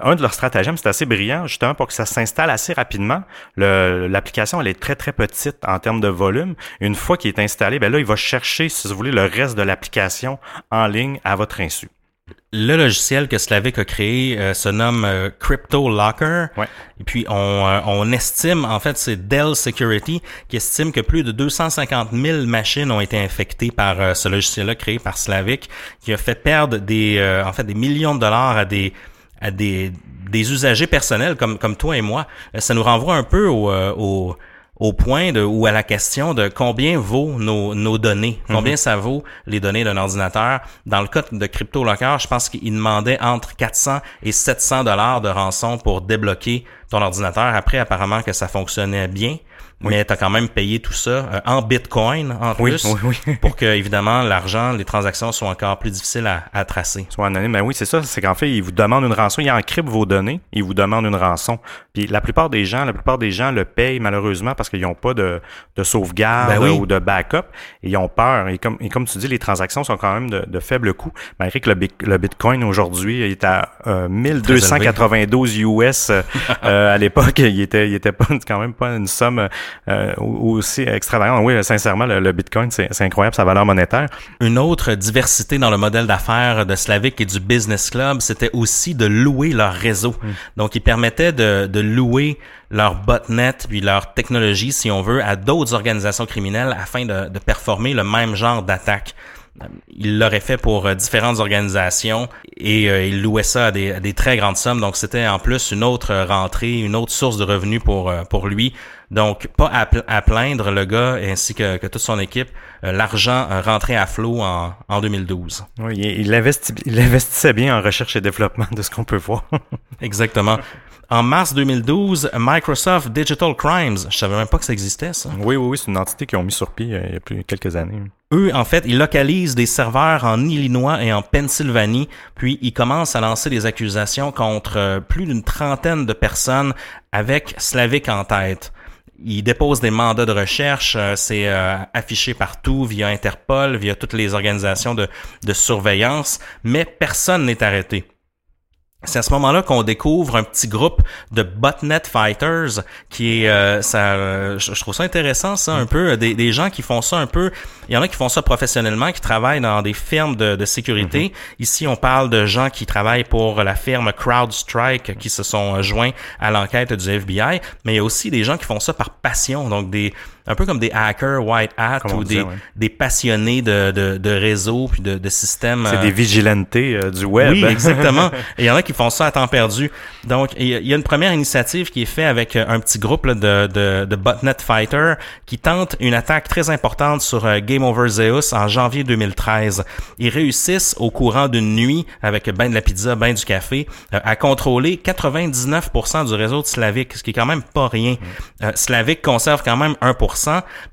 A: un de leurs stratagèmes, c'est assez brillant, justement, pour que ça s'installe assez rapidement. Le- L'application, elle est très, très petite en termes de volume. Une fois qu'il est installé, ben là, il va chercher, si vous voulez, le reste de l'application en ligne à votre insu.
B: Le logiciel que Slavic a créé euh, se nomme euh, Crypto Locker.
A: Ouais.
B: Et puis on, euh, on estime, en fait, c'est Dell Security qui estime que plus de 250 000 machines ont été infectées par euh, ce logiciel-là créé par Slavic, qui a fait perdre des, euh, en fait, des millions de dollars à des à des, des usagers personnels comme comme toi et moi. Euh, Ça nous renvoie un peu au, euh, au au point de ou à la question de combien vaut nos, nos données, combien ça vaut les données d'un ordinateur? Dans le cas de CryptoLocker, je pense qu'il demandait entre 400 et 700 dollars de rançon pour débloquer ton ordinateur. Après, apparemment que ça fonctionnait bien, mais tu as quand même payé tout ça euh, en Bitcoin en
A: Oui,
B: plus
A: oui, oui.
B: pour que évidemment l'argent, les transactions soient encore plus difficiles à, à tracer.
A: Soit anonyme. Ben oui, c'est ça. C'est qu'en fait, ils vous demandent une rançon. Ils encryptent vos données. Ils vous demandent une rançon. Puis la plupart des gens, la plupart des gens le payent malheureusement parce qu'ils n'ont pas de, de sauvegarde
B: Ben oui.
A: ou de backup. Et ils ont peur. Et comme, et comme tu dis, les transactions sont quand même de, de faible coût. Malgré que le, le Bitcoin aujourd'hui est à euh, 1292 US. euh, euh, à l'époque, il était, il était pas quand même pas une somme euh, aussi extravagante. Oui, sincèrement, le, le Bitcoin, c'est c'est incroyable sa valeur monétaire.
B: Une autre diversité dans le modèle d'affaires de Slavic et du Business Club, c'était aussi de louer leur réseau. Donc, ils permettaient de, de louer leur botnet puis leur technologie, si on veut, à d'autres organisations criminelles afin de, performer le même genre d'attaque. Euh, Il l'aurait fait pour euh, différentes organisations et euh, il louait ça à des, à des très grandes sommes. Donc, c'était en plus une autre rentrée, une autre source de revenus pour, pour lui. Donc, pas à, pl- à plaindre le gars ainsi que, que toute son équipe. Euh, L'argent euh, rentrait à flot en, en 2012.
A: Oui, il, il, investi- il investissait bien en recherche et développement de ce qu'on peut voir.
B: Exactement. En mars 2012, Microsoft Digital Crimes, je savais même pas que ça existait, ça.
A: oui, oui, oui, c'est une entité qu'ils ont mis sur pied euh, il y a plus quelques années.
B: Eux, en fait, ils localisent des serveurs en Illinois et en Pennsylvanie, puis ils commencent à lancer des accusations contre euh, plus d'une trentaine de personnes avec Slavic en tête. Ils déposent des mandats de recherche, euh, c'est euh, affiché partout via Interpol, via toutes les organisations de, de surveillance, mais personne n'est arrêté. C'est à ce moment-là qu'on découvre un petit groupe de botnet fighters qui est euh, ça euh, je, trouve ça intéressant ça un peu des, des gens qui font ça un peu il y en a qui font ça professionnellement qui travaillent dans des firmes de, de sécurité. Ici on parle de gens qui travaillent pour la firme CrowdStrike qui se sont euh, joints à l'enquête du FBI mais il y a aussi des gens qui font ça par passion donc des un peu comme des hackers white hat
A: Comme
B: ou des,
A: ouais.
B: des passionnés de, de, de réseaux puis de, de systèmes
A: C'est
B: euh,
A: des vigilantes euh, du web.
B: oui, exactement. Et il y en a qui font ça à temps perdu. Donc, il y a- une première initiative qui est faite avec euh, un petit groupe là, de, de, de botnet fighter qui tente une attaque très importante sur euh, Game Over Zeus en janvier 2013. Ils réussissent au courant d'une nuit avec ben de la pizza, ben du café, à contrôler 99% du réseau de Slavic, ce qui est quand même pas rien. Slavic conserve quand même 1%,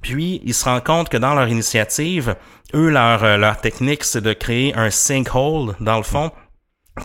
B: puis ils se rendent compte que dans leur initiative, eux, leur, euh, leur technique, c'est de créer un sinkhole, dans le fond,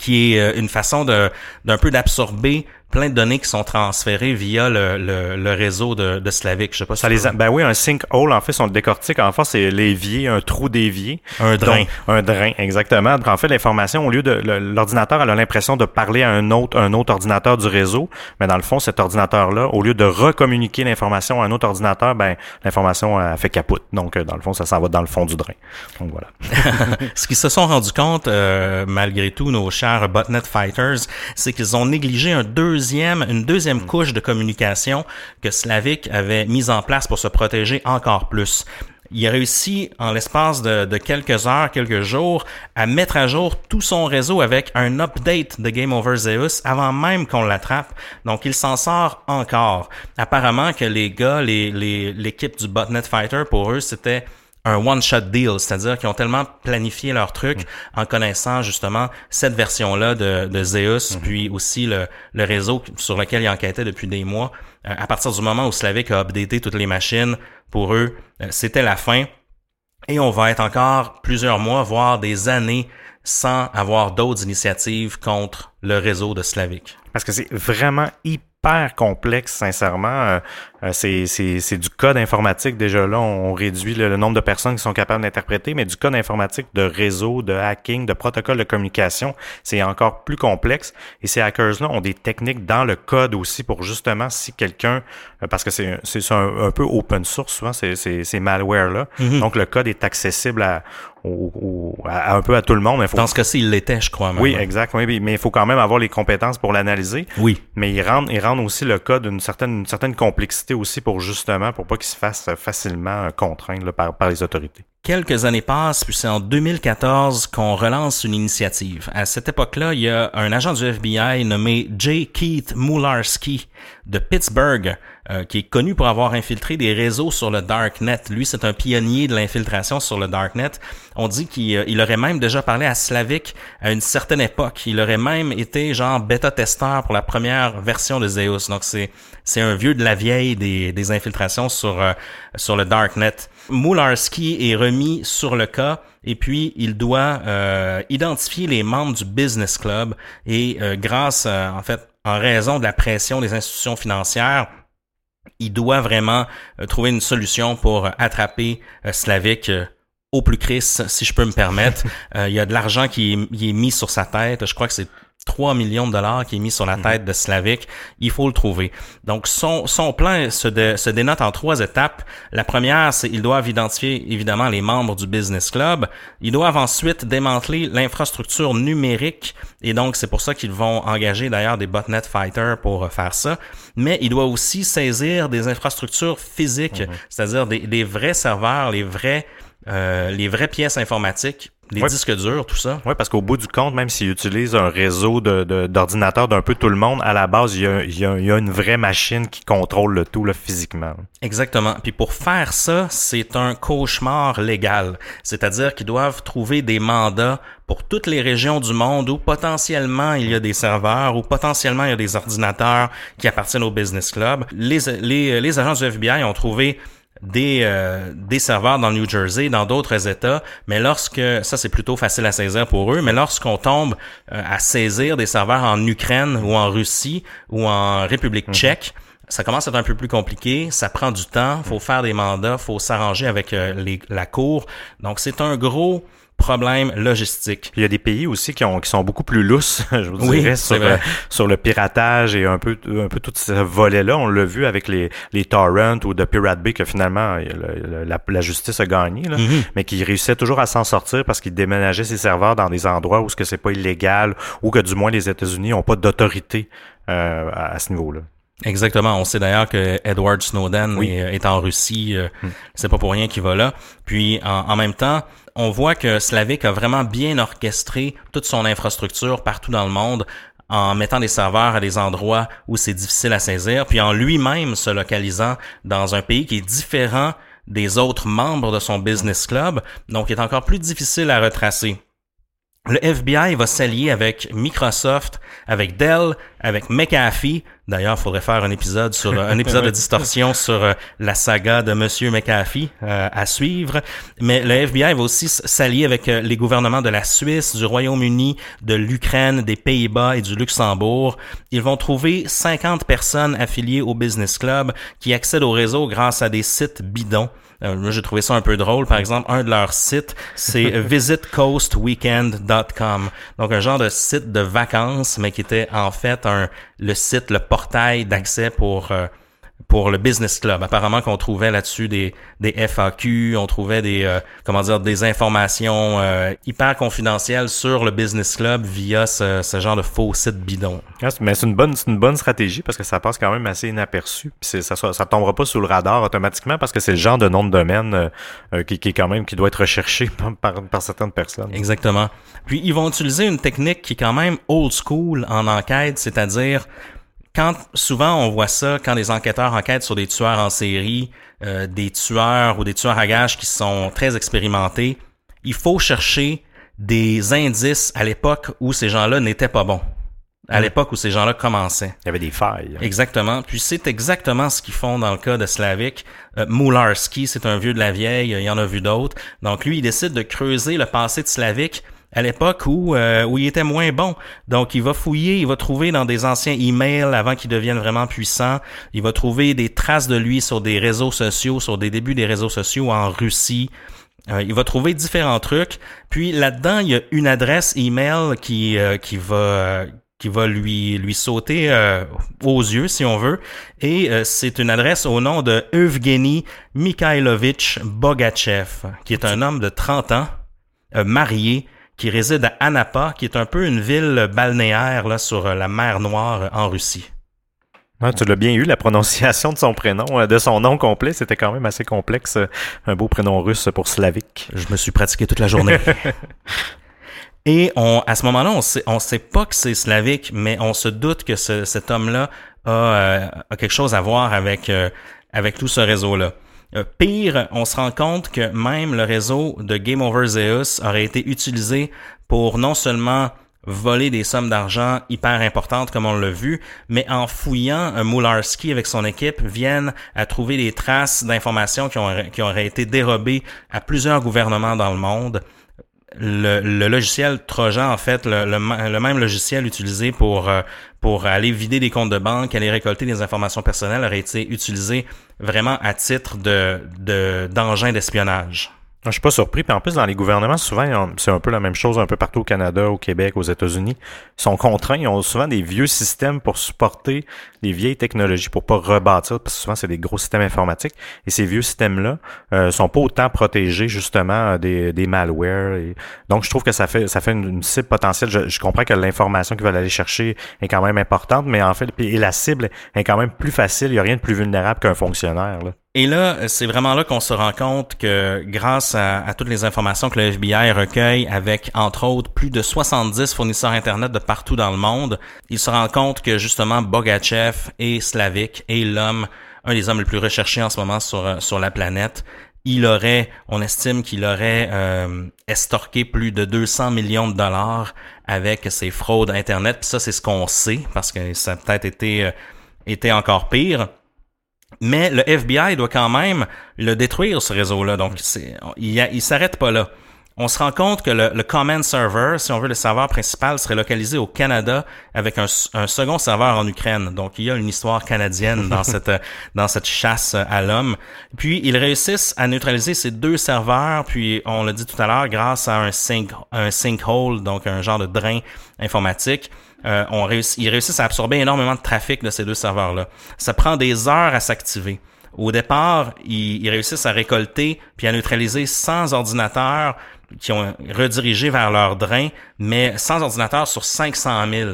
B: qui est euh, une façon d'un peu d'absorber plein de données qui sont transférées via le, le, le réseau de, de Slavic. Je sais pas si
A: Ça les a- ben oui, un sinkhole, en fait, si on le décortique, en fait, c'est l'évier, un trou d'évier.
B: Un drain.
A: Donc, un drain, exactement. Donc, en fait, l'information, au lieu de l'ordinateur, elle a l'impression de parler à un autre, un autre ordinateur du réseau, mais dans le fond, cet ordinateur-là, au lieu de recommuniquer l'information à un autre ordinateur, ben l'information a fait capote. Donc, euh, dans le fond, ça s'en va dans le fond du drain. Donc voilà.
B: Ce qu'ils se sont rendus compte, euh, malgré tout, nos chers botnet fighters, c'est qu'ils ont négligé un deuxième, une deuxième couche de communication que Slavic avait mise en place pour se protéger encore plus. Il a réussi, en l'espace de, de quelques heures, quelques jours, à mettre à jour tout son réseau avec un update de Game Over Zeus avant même qu'on l'attrape. Donc, il s'en sort encore. Apparemment que les gars, les, les, l'équipe du Botnet Fighter, pour eux, c'était un one-shot deal, c'est-à-dire qu'ils ont tellement planifié leur truc en connaissant justement cette version-là de, de Zeus, puis aussi le, le réseau sur lequel ils enquêtaient depuis des mois. Euh, à partir du moment où Slavic a updaté toutes les machines, pour eux, euh, c'était la fin. Et on va être encore plusieurs mois, voire des années sans avoir d'autres initiatives contre le réseau de Slavic.
A: Parce que c'est vraiment hyper complexe, sincèrement. Euh, euh, c'est du code informatique. Déjà là, on réduit le, nombre de personnes qui sont capables d'interpréter, mais du code informatique de réseau, de hacking, de protocole de communication, c'est encore plus complexe. Et ces hackers-là ont des techniques dans le code aussi pour justement si quelqu'un, euh, parce que c'est un, un, peu open source souvent, ces malware-là.
B: Mhm.
A: Donc le code est accessible à, un peu à tout le monde. Mais
B: Dans ce cas-ci, il l'était, je crois.
A: Oui, exact. Oui, mais il faut quand même avoir les compétences pour l'analyser.
B: Oui.
A: Mais il rend, il rend aussi le code d'une certaine, une certaine complexité aussi pour justement, pour pas qu'il se fasse facilement contraindre par, par les autorités.
B: Quelques années passent, puis c'est en 2014 qu'on relance une initiative. À cette époque-là, il y a un agent du FBI nommé J. Keith Mularski de Pittsburgh, euh, qui est connu pour avoir infiltré des réseaux sur le Darknet. Lui, c'est un pionnier de l'infiltration sur le Darknet. On dit qu'il euh, aurait même déjà parlé à Slavic à une certaine époque. Il aurait même été genre bêta-testeur pour la première version de Zeus. Donc c'est c'est un vieux de la vieille des, infiltrations euh, sur le Darknet. Mularski est remis sur le cas et puis il doit euh, identifier les membres du business club et euh, grâce euh, en fait en raison de la pression des institutions financières il doit vraiment trouver une solution pour attraper Slavic au plus Chris, si je peux me permettre. il y a de l'argent qui est mis sur sa tête. Je crois que c'est 3 millions de dollars qui est mis sur la mhm. tête de Slavic, il faut le trouver. Donc son, son plan se, se dénote en trois étapes. La première, c'est ils doivent identifier évidemment les membres du business club. Ils doivent ensuite démanteler l'infrastructure numérique et donc c'est pour ça qu'ils vont engager d'ailleurs des botnet fighters pour faire ça. Mais il doit aussi saisir des infrastructures physiques, mhm. c'est-à-dire des, des vrais serveurs, les vrais euh, les vraies pièces informatiques les disques durs, tout ça.
A: Oui, parce qu'au bout du compte, même s'ils utilisent un réseau d'ordinateurs de, d'un peu tout le monde, à la base, il y, a, il, y a, il y a, une vraie machine qui contrôle le tout là, physiquement.
B: Exactement. Puis pour faire ça, c'est un cauchemar légal. C'est-à-dire qu'ils doivent trouver des mandats pour toutes les régions du monde où potentiellement il y a des serveurs, où potentiellement il y a des ordinateurs qui appartiennent au business club. Les, les, les agents du FBI ont trouvé des, euh, des serveurs dans le New Jersey, dans d'autres États, mais lorsque, ça c'est plutôt facile à saisir pour eux, mais lorsqu'on tombe euh, à saisir des serveurs en Ukraine ou en Russie ou en République mhm. tchèque, ça commence à être un peu plus compliqué, ça prend du temps, faut faire des mandats, faut s'arranger avec euh, les, la cour. Donc c'est un gros problème logistique.
A: Il y a des pays aussi qui, ont, qui sont beaucoup plus lousses, je vous dirais, sur, euh, sur, le piratage et un peu, un peu tout ce volet-là. On l'a vu avec les, les torrents ou de Pirate Bay que finalement la, la, justice a gagné, là,
B: mm-hmm.
A: mais qui réussissait toujours à s'en sortir parce qu'ils déménageaient ses serveurs dans des endroits où ce que c'est pas illégal ou que du moins les États-Unis ont pas d'autorité euh, à, ce niveau-là.
B: Exactement. On sait d'ailleurs que Edward Snowden est, en Russie. Euh, mm. C'est pas pour rien qu'il va là. Puis en, en même temps, on voit que Slavic a vraiment bien orchestré toute son infrastructure partout dans le monde en mettant des serveurs à des endroits où c'est difficile à saisir, puis en lui-même se localisant dans un pays qui est différent des autres membres de son business club, donc il est encore plus difficile à retracer. Le FBI va s'allier avec Microsoft, avec Dell, avec McAfee. D'ailleurs, il faudrait faire un épisode sur un épisode de distorsion sur euh, la saga de Monsieur McAfee euh, à suivre. Mais le FBI va aussi s'allier avec euh, les gouvernements de la Suisse, du Royaume-Uni, de l'Ukraine, des Pays-Bas et du Luxembourg. Ils vont trouver 50 personnes affiliées au Business Club qui accèdent au réseau grâce à des sites bidons. Euh, moi, j'ai trouvé ça un peu drôle. Par exemple, un de leurs sites, c'est visitcoastweekend.com. Donc, un genre de site de vacances, mais qui était en fait un, le site, le portail d'accès pour... Euh, pour le business club. Apparemment qu'on trouvait là-dessus des, des FAQ, on trouvait des euh, comment dire des informations euh, hyper confidentielles sur le business club via ce, ce genre de faux site bidon.
A: Ah, mais c'est une bonne c'est une bonne stratégie parce que ça passe quand même assez inaperçu. Puis ça ça tombera pas sous le radar automatiquement parce que c'est le genre de nom de domaine euh, qui, qui est quand même qui doit être recherché par, par certaines personnes.
B: Exactement. Puis ils vont utiliser une technique qui est quand même old school en enquête, c'est-à-dire quand souvent on voit ça quand les enquêteurs enquêtent sur des tueurs en série, euh, des tueurs ou des tueurs à gages qui sont très expérimentés, il faut chercher des indices à l'époque où ces gens-là n'étaient pas bons. À l'époque où ces gens-là commençaient.
A: Il y avait des failles.
B: Exactement. Puis c'est exactement ce qu'ils font dans le cas de Slavik. Euh, Mularski, c'est un vieux de la vieille, il y en a vu d'autres. Donc lui, il décide de creuser le passé de Slavik à l'époque où, euh, où il était moins bon. Donc, il va fouiller, il va trouver dans des anciens emails avant qu'il devienne vraiment puissant. Il va trouver des traces de lui sur des réseaux sociaux, sur des débuts des réseaux sociaux en Russie. Euh, il va trouver différents trucs. Puis là-dedans, il y a une adresse email qui, euh, qui va qui va lui lui sauter aux yeux si on veut et c'est une adresse au nom de Evgeny Mikhailovich Bogachev qui est un homme de 30 ans marié qui réside à Anapa, qui est un peu une ville balnéaire là, sur la mer Noire en Russie.
A: Ah, tu l'as bien eu, la prononciation de son prénom, euh, de son nom complet, c'était quand même assez complexe. Euh, un beau prénom russe pour slavique.
B: Je me suis pratiqué toute la journée. Et on, à ce moment-là, on sait, on sait pas que c'est slavique, mais on se doute que ce, cet homme-là a, euh, a, quelque chose à voir avec, avec tout ce réseau-là. Euh, pire, on se rend compte que même le réseau de Game Over Zeus aurait été utilisé pour non seulement voler des sommes d'argent hyper importantes comme on l'a vu, mais en fouillant, un Moularski avec son équipe viennent à trouver des traces d'informations qui, qui auraient été dérobées à plusieurs gouvernements dans le monde le, logiciel Trojan, en fait, le, même logiciel utilisé pour, euh, pour aller vider des comptes de banque, aller récolter des informations personnelles, aurait été utilisé vraiment à titre de d'engin d'espionnage.
A: Je suis pas surpris. Puis en plus, dans les gouvernements, souvent, c'est un peu la même chose un peu partout au Canada, au Québec, aux États-Unis. Ils sont contraints, ils ont souvent des vieux systèmes pour supporter les vieilles technologies, pour pas rebâtir, parce que souvent, c'est des gros systèmes informatiques. Et ces vieux systèmes-là euh, sont pas autant protégés, justement, des, des malwares. Donc, je trouve que ça fait ça fait une, cible potentielle. Je, comprends que l'information qu'ils veulent aller chercher est quand même importante, mais en fait, et la cible est quand même plus facile. Il n'y a rien de plus vulnérable qu'un fonctionnaire.
B: Et là, c'est vraiment là qu'on se rend compte que grâce à, toutes les informations que le FBI recueille avec, entre autres, plus de 70 fournisseurs Internet de partout dans le monde, il se rend compte que justement Bogachev et Slavik est l'homme, un des hommes les plus recherchés en ce moment sur, sur la planète. Il aurait, on estime qu'il aurait euh, estorqué plus de 200 millions de dollars avec ses fraudes Internet. Puis ça, c'est ce qu'on sait parce que ça a peut-être été, euh, été encore pire. Mais le FBI doit quand même le détruire, ce réseau-là. Donc, il, il s'arrête pas là. On se rend compte que le, le, command server, si on veut le serveur principal, serait localisé au Canada avec un, un, second serveur en Ukraine. Donc, il y a une histoire canadienne dans cette dans cette chasse à l'homme. Puis, ils réussissent à neutraliser ces deux serveurs. Puis, on l'a dit tout à l'heure, grâce à un sink un sinkhole, donc un genre de drain informatique euh, on ils réussissent à absorber énormément de trafic de ces deux serveurs-là. Ça prend des heures à s'activer. Au départ, ils, réussissent à récolter puis à neutraliser 100 ordinateurs qui ont redirigé vers leur drain, mais 100 ordinateurs sur 500 000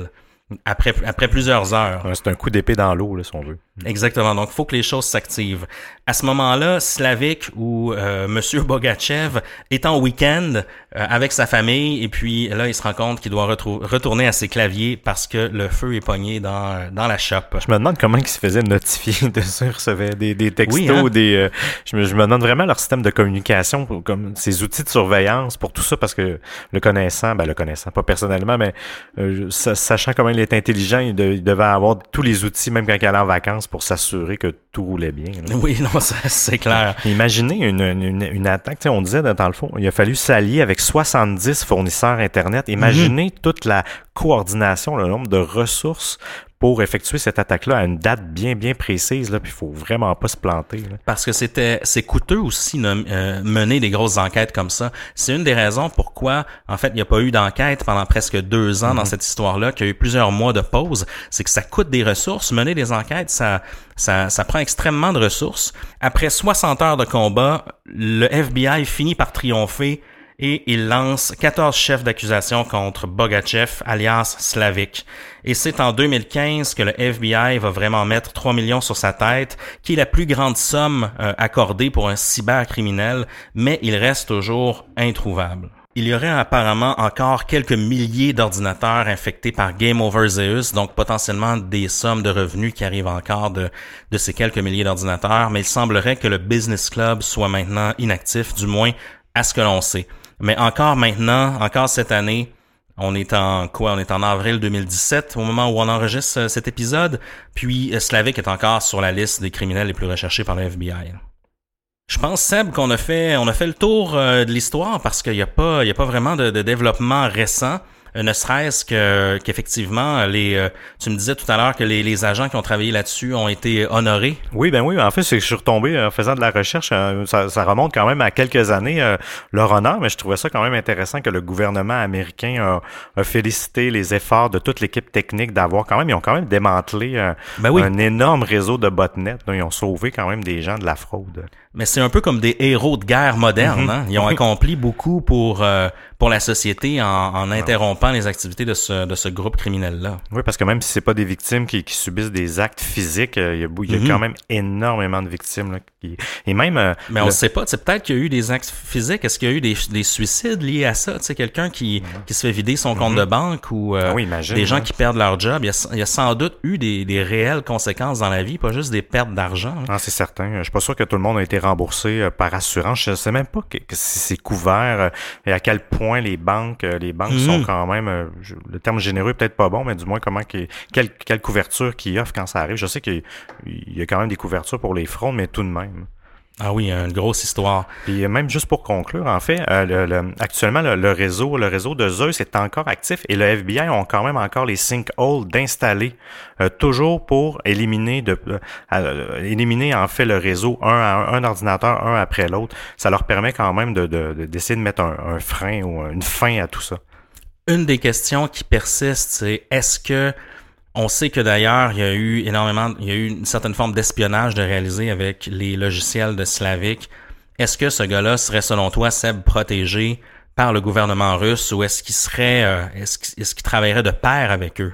B: après, après plusieurs heures.
A: c'est un coup d'épée dans l'eau, si on veut.
B: Exactement. Donc, il faut que les choses s'activent. À ce moment-là, Slavik ou euh, Monsieur Bogachev est en week-end euh, avec sa famille et puis là, il se rend compte qu'il doit retourner à ses claviers parce que le feu est pogné dans, dans la shop.
A: Je me demande comment ils se faisaient notifier de ça, recevaient des, des textos, hein? des. Euh, je, me, je, me, demande vraiment leur système de communication, comme ces outils de surveillance pour tout ça parce que le connaissant, ben le connaissant, pas personnellement, mais euh, sachant comment il est intelligent, il, devait avoir tous les outils, même quand il allait en vacances, pour s'assurer que tout roulait bien.
B: Oui, non, c'est clair.
A: Imaginez une, une, une attaque, on disait dans le fond, il a fallu s'allier avec 70 fournisseurs Internet. Imaginez mhm. toute la coordination, le nombre de ressources pour effectuer cette attaque-là à une date bien bien précise là, puis il faut vraiment pas se planter.
B: Parce que c'était c'est coûteux aussi de euh, mener des grosses enquêtes comme ça. C'est une des raisons pourquoi en fait il n'y a pas eu d'enquête pendant presque deux ans dans mhm. cette histoire-là, qu'il y a eu plusieurs mois de pause. C'est que ça coûte des ressources. Mener des enquêtes, ça ça, ça prend extrêmement de ressources. Après 60 heures de combat, le FBI finit par triompher et il lance 14 chefs d'accusation contre Bogachev, alias Slavik. Et c'est en 2015 que le FBI va vraiment mettre 3 millions sur sa tête, qui est la plus grande somme euh, accordée pour un cybercriminel, mais il reste toujours introuvable. Il y aurait apparemment encore quelques milliers d'ordinateurs infectés par Game Over Zeus, donc potentiellement des sommes de revenus qui arrivent encore de, de ces quelques milliers d'ordinateurs, mais il semblerait que le Business Club soit maintenant inactif, du moins à ce que l'on sait. Mais encore maintenant, encore cette année, on est en quoi? On est en avril 2017 au moment où on enregistre euh, cet épisode. Puis euh, Slavik est encore sur la liste des criminels les plus recherchés par le FBI. Je pense, Seb, qu'on a fait, le tour de l'histoire parce qu'il n'y a pas, il y a pas vraiment de développement récent. Euh, ne serait-ce que qu'effectivement les euh, tu me disais tout à l'heure que les, les, agents qui ont travaillé là-dessus ont été honorés.
A: Oui, ben oui, en fait, c'est que je suis retombé en faisant de la recherche, euh, ça, ça remonte quand même à quelques années leur honneur, mais je trouvais ça quand même intéressant que le gouvernement américain a, félicité les efforts de toute l'équipe technique d'avoir quand même ils ont quand même démantelé ben un énorme réseau de botnets, ils ont sauvé quand même des gens de la fraude.
B: Mais c'est un peu comme des héros de guerre modernes. Mhm. hein? Ils ont accompli beaucoup pour euh, pour la société en, en interrompant les activités de ce, de ce groupe criminel-là.
A: Oui, parce que même si c'est pas des victimes qui, qui subissent des actes physiques, euh, il y a, il y a mhm. quand même énormément de victimes. Là, qui, et même... Euh,
B: Mais on ne sait pas. C'est peut-être qu'il y a eu des actes physiques. Est-ce qu'il y a eu des, des suicides liés à ça? Quelqu'un qui, qui se fait vider son compte de mhm. banque ou ah des gens qui perdent leur job. Il y, a, il y a sans doute eu des, des réelles conséquences dans la vie, pas juste des pertes d'argent.
A: Ah, c'est certain. Je suis pas sûr que tout le monde a été remboursé euh, par assurance. Je sais même pas que, si c'est couvert euh, et à quel point les banques, euh, les banques sont mhm. quand même, le terme généreux peut-être pas bon, mais du moins comment quelle, quelle couverture qu'ils offrent quand ça arrive. Je sais qu'il y a quand même des couvertures pour les fronts, mais tout de même.
B: Ah oui, une grosse histoire.
A: Puis même juste pour conclure, en fait, euh, actuellement le, réseau, le réseau de Zeus est encore actif et le FBI ont quand même encore les sinkholes d'installer, euh, toujours pour éliminer de euh, éliminer en fait le réseau un à un, un ordinateur un après l'autre. Ça leur permet quand même de d'essayer de, mettre un, un frein ou une fin à tout ça.
B: Une des questions qui persiste, c'est est-ce que on sait que d'ailleurs, il y a eu énormément, il y a eu une certaine forme d'espionnage de réaliser avec les logiciels de Slavic. Est-ce que ce gars-là serait, selon toi, Seb, protégé par le gouvernement russe ou est-ce qu'il serait, euh, est-ce qu'il travaillerait de pair avec eux?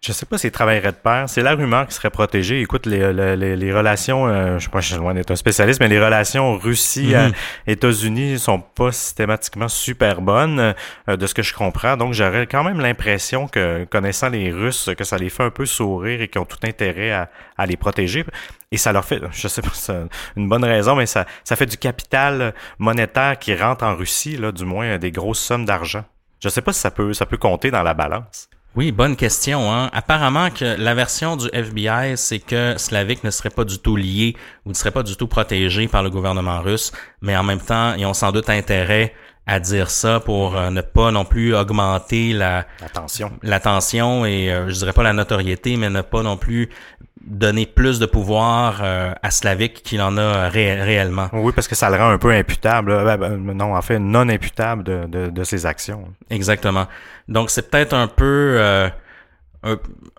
A: Je sais pas s'il travaillerait de pair. C'est la rumeur qui serait protégée. Écoute, les, les, les relations, euh, je sais pas, je suis loin d'être un spécialiste, mais les relations Russie-États-Unis mhm. sont pas systématiquement super bonnes, euh, de ce que je comprends. Donc, j'aurais quand même l'impression que, connaissant les Russes, que ça les fait un peu sourire et qu'ils ont tout intérêt à, à les protéger. Et ça leur fait, je sais pas, c'est une bonne raison, mais ça, ça fait du capital monétaire qui rentre en Russie, là, du moins des grosses sommes d'argent. Je sais pas si ça peut, ça peut compter dans la balance.
B: Oui, bonne question. Hein? Apparemment que la version du FBI, c'est que Slavik ne serait pas du tout lié ou ne serait pas du tout protégé par le gouvernement russe, mais en même temps, ils ont sans doute intérêt à dire ça pour euh, ne pas non plus augmenter la, la tension, et euh, je dirais pas la notoriété, mais ne pas non plus donner plus de pouvoir euh, à Slavik qu'il en a réellement.
A: Oui, parce que ça le rend un peu imputable. Ben, ben, non, en fait, non imputable de, de, de ses actions.
B: Exactement. Donc, c'est peut-être un peu... Euh,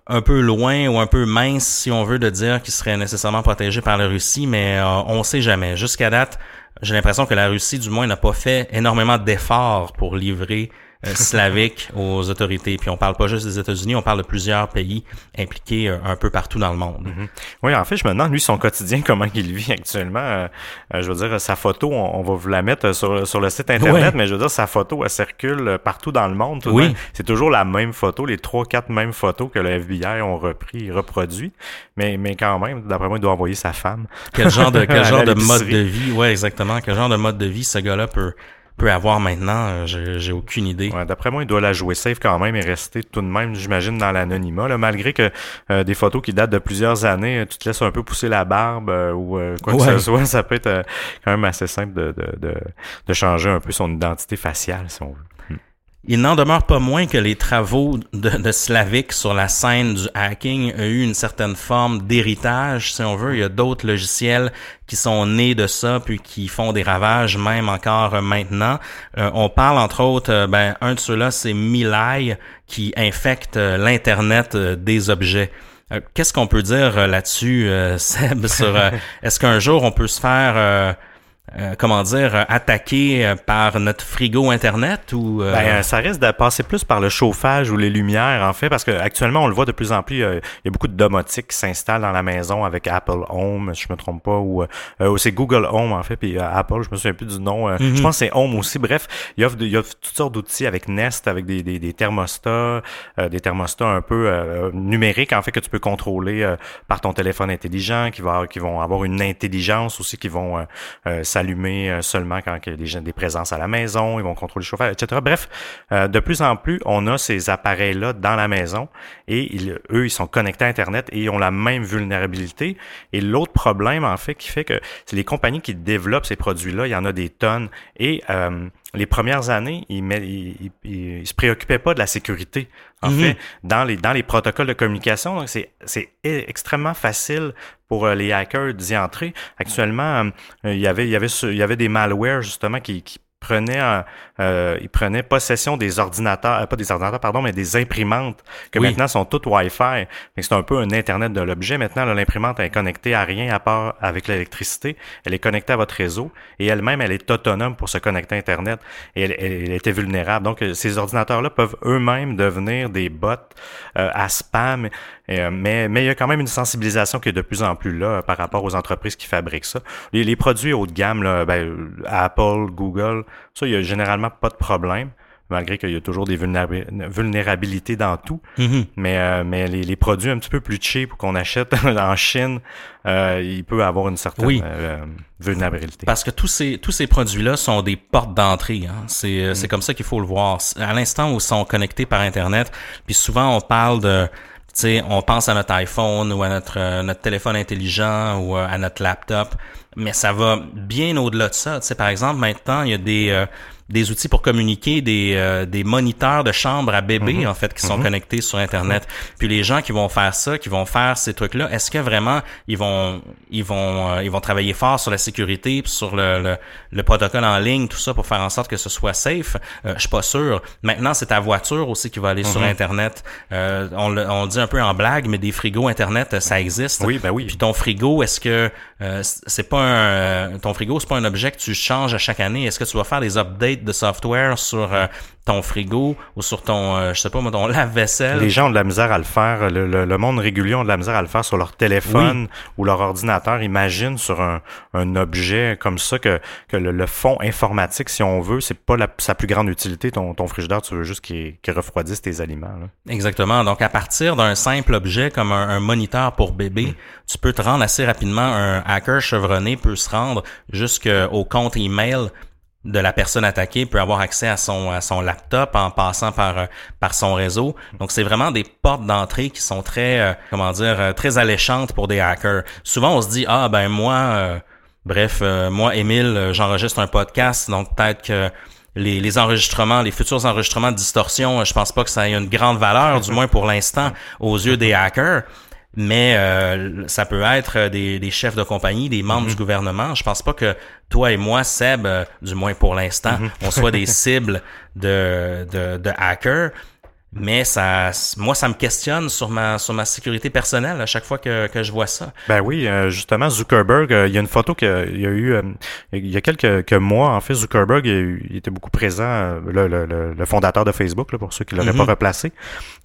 B: un, peu loin ou un peu mince, si on veut, de dire qu'il serait nécessairement protégé par la Russie, mais euh, on sait jamais. Jusqu'à date, j'ai l'impression que la Russie, du moins, n'a pas fait énormément d'efforts pour livrer slavique aux autorités. Puis on parle pas juste des États-Unis, on parle de plusieurs pays impliqués euh, un peu partout dans le monde.
A: Mm-hmm. Oui, en fait, je me demande, lui, son quotidien, comment il vit actuellement. Euh, je veux dire, sa photo, on, va vous la mettre sur, sur le site Internet, mais je veux dire, sa photo, elle circule partout dans le monde. oui. C'est toujours la même photo, les trois, quatre mêmes photos que le FBI ont repris, reproduit. Mais, mais quand même, d'après moi, il doit envoyer sa femme.
B: Quel genre de, quel genre de mode de vie, ouais, exactement. Quel genre de mode de vie ce gars-là peut peut avoir maintenant, euh, j'ai aucune idée.
A: Ouais, D'après moi, il doit la jouer safe quand même et rester tout de même, j'imagine, dans l'anonymat. Malgré que euh, des photos qui datent de plusieurs années, tu te laisses un peu pousser la barbe euh, ou quoi que ce soit, ça peut être quand même assez simple de, de, de, de, changer un peu son identité faciale, si on veut.
B: Il n'en demeure pas moins que les travaux de, de Slavic sur la scène du hacking ont eu une certaine forme d'héritage, si on veut. Il y a d'autres logiciels qui sont nés de ça, puis qui font des ravages même encore maintenant. Euh, on parle entre autres, euh, ben, un de ceux-là, c'est Milai, qui infecte euh, l'Internet des objets. Qu'est-ce qu'on peut dire là-dessus, Seb, sur est-ce qu'un jour on peut se faire euh, comment dire, euh, attaqué euh, par notre frigo Internet ou...
A: Ben, ça risque de passer plus par le chauffage ou les lumières, en fait, parce que actuellement on le voit de plus en plus, il y a beaucoup de domotique qui s'installent dans la maison avec Apple Home, si je me trompe pas, ou c'est Google Home, en fait, puis Apple, je me souviens plus du nom, je mhm. pense que c'est Home aussi, bref, il y a, il y a toutes sortes d'outils avec Nest, avec des, des, des thermostats, des thermostats un peu numériques, en fait, que tu peux contrôler par ton téléphone intelligent, qui, va, qui vont avoir une intelligence aussi, qui vont s'allumer euh, seulement quand il y a des, gens- des présences à la maison, ils vont contrôler le chauffage, etc. Bref, euh, de plus en plus, on a ces appareils-là dans la maison et ils- eux, ils sont connectés à Internet et ils ont la même vulnérabilité. Et l'autre problème, en fait, qui fait que c'est les compagnies qui développent ces produits-là, il y en a des tonnes. Et euh, les premières années, ils, ils se préoccupaient pas de la sécurité. En
B: Mhm.
A: fait, dans les dans les protocoles de communication, donc c'est extrêmement facile pour euh, les hackers d'y entrer. Actuellement, euh, il y avait il y avait il y avait des malwares justement qui, qui prenaient euh, euh, ils prenaient possession des ordinateurs, euh, pas des ordinateurs pardon, mais des imprimantes que
B: Oui.
A: maintenant sont toutes Wi-Fi. C'est un peu un internet de l'objet. Maintenant, l'imprimante est connectée à rien à part avec l'électricité. Elle est connectée à votre réseau et elle-même, elle est autonome pour se connecter à Internet et elle, elle- était vulnérable. Donc, euh, ces ordinateurs-là peuvent eux-mêmes devenir des bots euh, à spam. Euh, mais, mais il y a quand même une sensibilisation qui est de plus en plus là par rapport aux entreprises qui fabriquent ça. Les, les produits haut de gamme, là, ben, Apple, Google, ça, il y a généralement pas de problème malgré qu'il y a toujours des vulnérabi- vulnérabilités dans tout.
B: Mhm.
A: Mais, euh, mais les, les produits un petit peu plus cheap qu'on achète en Chine, euh, il peut avoir une certaine
B: Oui.
A: euh, vulnérabilité.
B: Parce que tous ces tous ces produits-là sont des portes d'entrée. Hein. C'est euh, c'est comme ça qu'il faut le voir. À l'instant où ils sont connectés par Internet, puis souvent on parle de sais, on pense à notre iPhone ou à notre euh, téléphone intelligent ou euh, à notre laptop, mais ça va bien au-delà de ça. Tu sais, par exemple, maintenant il y a des euh, des outils pour communiquer, des, euh, des moniteurs de chambre à bébé, en fait, qui sont connectés sur Internet. Puis les gens qui vont faire ça, qui vont faire ces trucs-là, est-ce que vraiment ils vont ils vont euh, ils vont travailler fort sur la sécurité, puis sur le, le, le protocole en ligne, tout ça pour faire en sorte que ce soit safe? Euh, je suis pas sûr. Maintenant, c'est ta voiture aussi qui va aller sur Internet. Euh, on, le, on le dit un peu en blague, mais des frigos Internet, euh, ça existe.
A: Oui, ben oui.
B: Puis ton frigo, est-ce que euh, c'est pas un ton frigo, c'est pas un objet que tu changes à chaque année? Est-ce que tu vas faire des updates de software sur euh, ton frigo ou sur ton euh, je sais pas moi ton lave-vaisselle
A: Les gens ont de la misère à le faire. Le, le- le monde régulier ont de la misère à le faire sur leur téléphone ou leur ordinateur. Imagine sur un, un objet comme ça que, que le, le fond informatique, si on veut, c'est pas la, sa plus grande utilité. Ton, ton frigidaire, tu veux juste qu'il refroidisse tes aliments. là.
B: Exactement. Donc, à partir d'un simple objet comme un, un moniteur pour bébé, tu peux te rendre assez rapidement. Un hacker chevronné peut se rendre jusqu'au compte email de la personne attaquée, peut avoir accès à son à son laptop en passant par euh, par son réseau. Donc, c'est vraiment des portes d'entrée qui sont très euh, comment dire euh, très alléchantes pour des hackers. Souvent, on se dit ah ben moi bref moi Émile j'enregistre un podcast donc peut-être que les, les enregistrements, les futurs enregistrements de distorsion, je pense pas que ça ait une grande valeur, du moins pour l'instant, aux yeux des hackers. Mais euh, ça peut être euh, des, des chefs de compagnie, des membres du gouvernement. Je pense pas que toi et moi, Seb, euh, du moins pour l'instant, on soit des cibles de, de, de hackers. Mais ça, moi, ça me questionne sur ma sur ma sécurité personnelle à chaque fois que, que je vois ça.
A: Ben oui, euh, justement, Zuckerberg, euh, il y a une photo qu'il y a eu euh, il y a quelques, mois, en fait, Zuckerberg, il, était beaucoup présent, le, le- le- fondateur de Facebook, là, pour ceux qui l'auraient
B: Mhm.
A: pas replacé.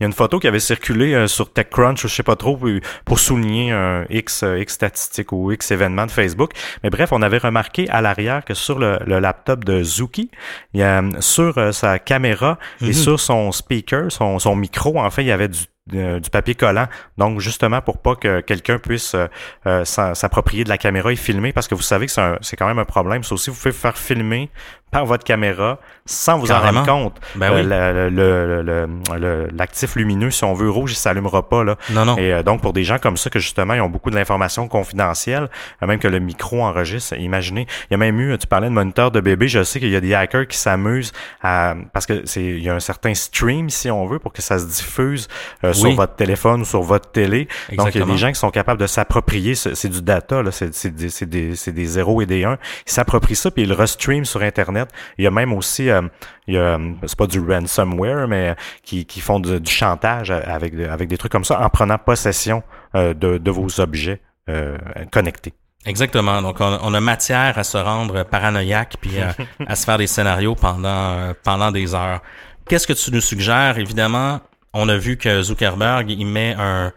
A: Il y a une photo qui avait circulé sur TechCrunch, je sais pas trop, pour souligner un X, X statistique ou X événement de Facebook. Mais bref, on avait remarqué à l'arrière que sur le, le laptop de Zuki, il y a, sur sa caméra et
B: Mhm.
A: sur son speaker, son, micro, en fait, il y avait du euh, du papier collant. Donc, justement, pour pas que quelqu'un puisse euh, euh, s'approprier de la caméra et filmer, parce que vous savez que c'est quand même un problème. Ça aussi, vous pouvez faire filmer par votre caméra sans vous en rendre compte.
B: Ben
A: Euh,
B: oui.
A: L'actif lumineux, si on veut rouge, il s'allumera pas. Là.
B: Non, non.
A: Et euh, donc, pour des gens comme ça, que justement, ils ont beaucoup d'informations confidentielles, euh, même que le micro enregistre, imaginez, il y a même eu, tu parlais de moniteur de bébé, je sais qu'il y a des hackers qui s'amusent à, parce que c'est, il y a un certain stream, si on veut, pour que ça se diffuse euh, sur votre téléphone ou sur votre télé. Donc, il y a
B: Exactement.
A: des gens qui sont capables de s'approprier, ce- c'est du data, là, c'est, des, c'est des, c'est des zéros et des 1. Ils s'approprient ça, puis ils le restreament sur Internet. Il y a même aussi, euh, il y a, euh, c'est pas du ransomware, mais euh, qui, qui font du, du chantage avec, avec des trucs comme ça en prenant possession euh, de, de vos objets euh, connectés.
B: Exactement. Donc, on, on a matière à se rendre paranoïaque puis à, à se faire des scénarios pendant pendant des heures. Qu'est-ce que tu nous suggères? Évidemment, on a vu que Zuckerberg il met un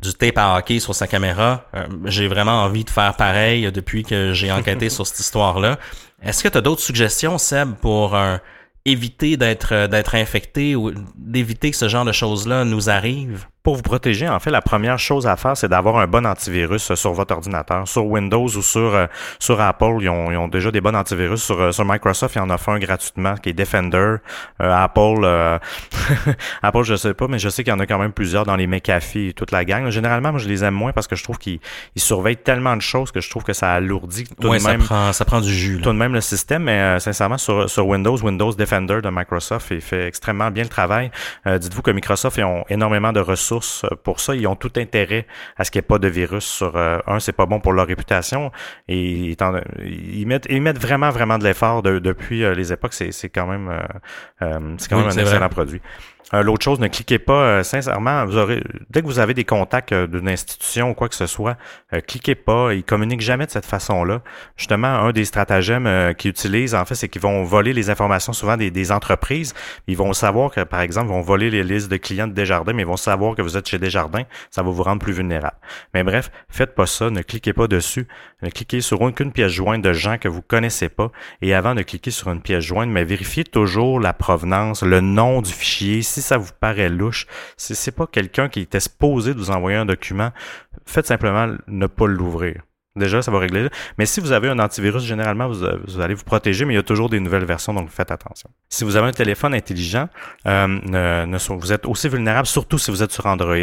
B: du tape à hockey sur sa caméra. Euh, j'ai vraiment envie de faire pareil depuis que j'ai enquêté sur cette histoire-là. Est-ce que tu d'autres suggestions, Seb, pour euh, éviter d'être d'être infecté ou d'éviter que ce genre de choses-là nous arrive?
A: Pour vous protéger, en fait, la première chose à faire, c'est d'avoir un bon antivirus sur votre ordinateur. Sur Windows ou sur, euh, sur Apple, ils ont, ils ont, déjà des bons antivirus. Sur, euh, sur Microsoft, il y en a un gratuitement qui est Defender. Euh, Apple, Apple, je sais pas, mais je sais qu'il y en a quand même plusieurs dans les McAfee et toute la gang. Généralement, moi, je les aime moins parce que je trouve qu'ils surveillent tellement de choses que je trouve que ça alourdit tout
B: de
A: même.
B: Ça prend, ça prend du jus.
A: Tout de même le système, mais sincèrement, sur, sur Windows, Windows Defender de Microsoft, il fait extrêmement bien le travail. Dites-vous que Microsoft, ils ont énormément de ressources pour ça. Ils ont tout intérêt à ce qu'il n'y ait pas de virus sur euh, un, c'est pas bon pour leur réputation. Et ils mettent ils mettent vraiment vraiment de l'effort depuis euh, les époques, c'est quand même euh, c'est quand même un excellent produit. Euh, l'autre chose, ne cliquez pas, euh, sincèrement, vous aurez, dès que vous avez des contacts euh, d'une institution ou quoi que ce soit, cliquez pas, ils communiquent jamais de cette façon-là. Justement, un des stratagèmes qu'ils utilisent, en fait, c'est qu'ils vont voler les informations souvent des, des, entreprises. Ils vont savoir que, par exemple, ils vont voler les listes de clients de Desjardins, mais ils vont savoir que vous êtes chez Desjardins, ça va vous rendre plus vulnérable. Mais bref, faites pas ça, ne cliquez pas dessus, ne cliquez sur aucune pièce jointe de gens que vous connaissez pas, et avant de cliquer sur une pièce jointe, mais vérifiez toujours la provenance, le nom du fichier, si ça vous paraît louche, si c'est pas quelqu'un qui était supposé de vous envoyer un document, faites simplement ne pas l'ouvrir. Déjà, ça va régler. Mais si vous avez un antivirus, généralement, vous, allez vous protéger, mais il y a toujours des nouvelles versions, donc faites attention. Si vous avez un téléphone intelligent, euh, vous êtes aussi vulnérable, surtout si vous êtes sur Android.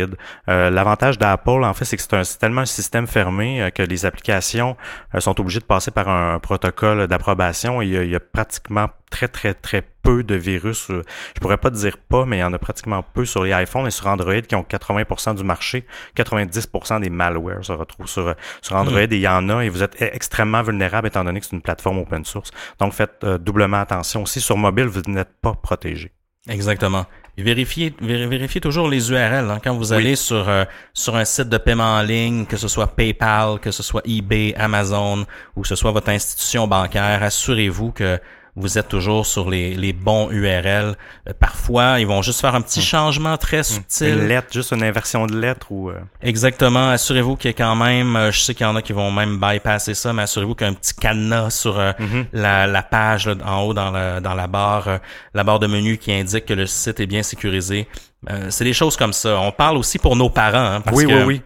A: Euh, l'avantage d'Apple, en fait, c'est que c'est tellement un système fermé euh, que les applications sont obligées de passer par un, protocole d'approbation. Il, il y a pratiquement très, très, très peu de virus. Euh, je pourrais pas dire pas, mais il y en a pratiquement peu sur les iPhones et sur Android qui ont 80% du marché. 90% des malwares se retrouvent sur, sur Android hmm. et il y en a et vous êtes e-, extrêmement vulnérable étant donné que c'est une plateforme open source. Donc faites euh, doublement attention. Aussi sur mobile, vous n'êtes pas protégé.
B: Exactement. vérifiez, vérifiez toujours les URL hein. quand vous allez sur euh, sur un site de paiement en ligne, que ce soit PayPal, que ce soit eBay, Amazon ou que ce soit votre institution bancaire. Assurez-vous que vous êtes toujours sur les, les bons URL. Euh, parfois, ils vont juste faire un petit hmm. changement très hmm. subtil.
A: Une lettre, juste une inversion de lettre ou... Euh,
B: Exactement. Assurez-vous qu'il y a quand même, euh, je sais qu'il y en a qui vont même bypasser ça, mais assurez-vous qu'il y a un petit cadenas sur mm-hmm. la, la, page en haut dans la, dans la barre, la barre de menu qui indique que le site est bien sécurisé. c'est des choses comme ça. On parle aussi pour nos parents. Hein, parce
A: oui,
B: oui,
A: oui.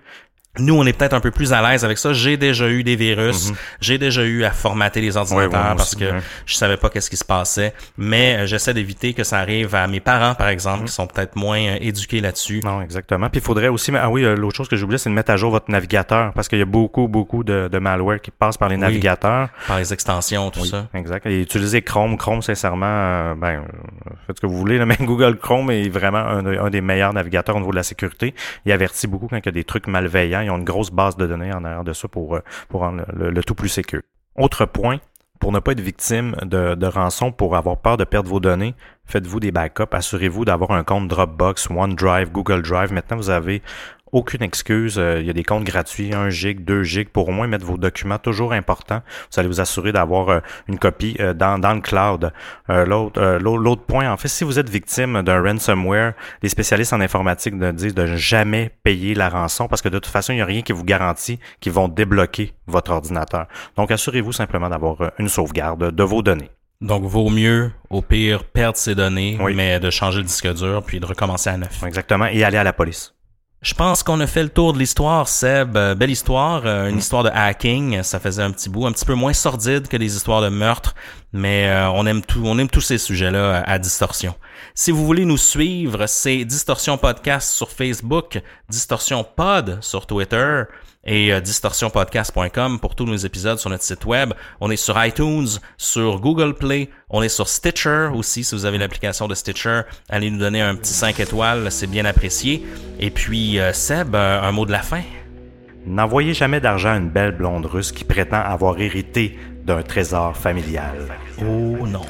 B: Nous, on est peut-être un peu plus à l'aise avec ça. J'ai déjà eu des virus. Mhm. J'ai déjà eu à formater les ordinateurs parce que je savais pas qu'est-ce qui se passait. Mais euh, j'essaie d'éviter que ça arrive à mes parents, par exemple, mhm. qui sont peut-être moins euh, éduqués là-dessus.
A: Non, exactement. Puis il faudrait aussi... Ah oui, euh, l'autre chose que j'ai oublié, c'est de mettre à jour votre navigateur parce qu'il y a beaucoup, beaucoup de, de, malware qui passe par les navigateurs.
B: Par les extensions, tout ça.
A: Exact. Et utiliser Chrome. Chrome, sincèrement, ben, faites ce que vous voulez. mais Google Chrome est vraiment un, un, des meilleurs navigateurs au niveau de la sécurité. Il avertit beaucoup quand il y a des trucs malveillants. Ils ont une grosse base de données en arrière de ça pour, euh, pour rendre le, tout plus sécur. Autre point, pour ne pas être victime de, de rançon, pour avoir peur de perdre vos données, faites-vous des backups. Assurez-vous d'avoir un compte Dropbox, OneDrive, Google Drive. Maintenant, vous avez aucune excuse. Euh, il y a des comptes gratuits, 1 gig, 2 gig, pour au moins mettre vos documents toujours importants. Vous allez vous assurer d'avoir euh, une copie euh, dans, dans le cloud. l'autre, l'autre point, en fait, si vous êtes victime d'un ransomware, les spécialistes en informatique disent de jamais payer la rançon parce que de toute façon, il n'y a rien qui vous garantit qu'ils vont débloquer votre ordinateur. Donc, assurez-vous simplement d'avoir une sauvegarde de vos données.
B: Donc, vaut mieux, au pire, perdre ses données, mais de changer le disque dur puis de recommencer à neuf.
A: Exactement. Et aller à la police.
B: Je pense qu'on a fait le tour de l'histoire, Seb. Euh, belle histoire, euh, une mm. histoire de hacking. Ça faisait un petit bout, un petit peu moins sordide que les histoires de meurtre, mais euh, on aime tout, on aime tous ces sujets-là à, distorsion. Si vous voulez nous suivre, c'est Distorsion Podcast sur Facebook, Distorsion Pod sur Twitter et euh, distorsionpodcast.com pour tous nos épisodes sur notre site web. On est sur iTunes, sur Google Play, on est sur Stitcher aussi. Si vous avez l'application de Stitcher, allez nous donner un petit 5 étoiles, c'est bien apprécié. Et puis, euh, Seb, euh, un mot de la fin?
A: N'envoyez jamais d'argent à une belle blonde russe qui prétend avoir hérité d'un trésor familial.
B: Oh non.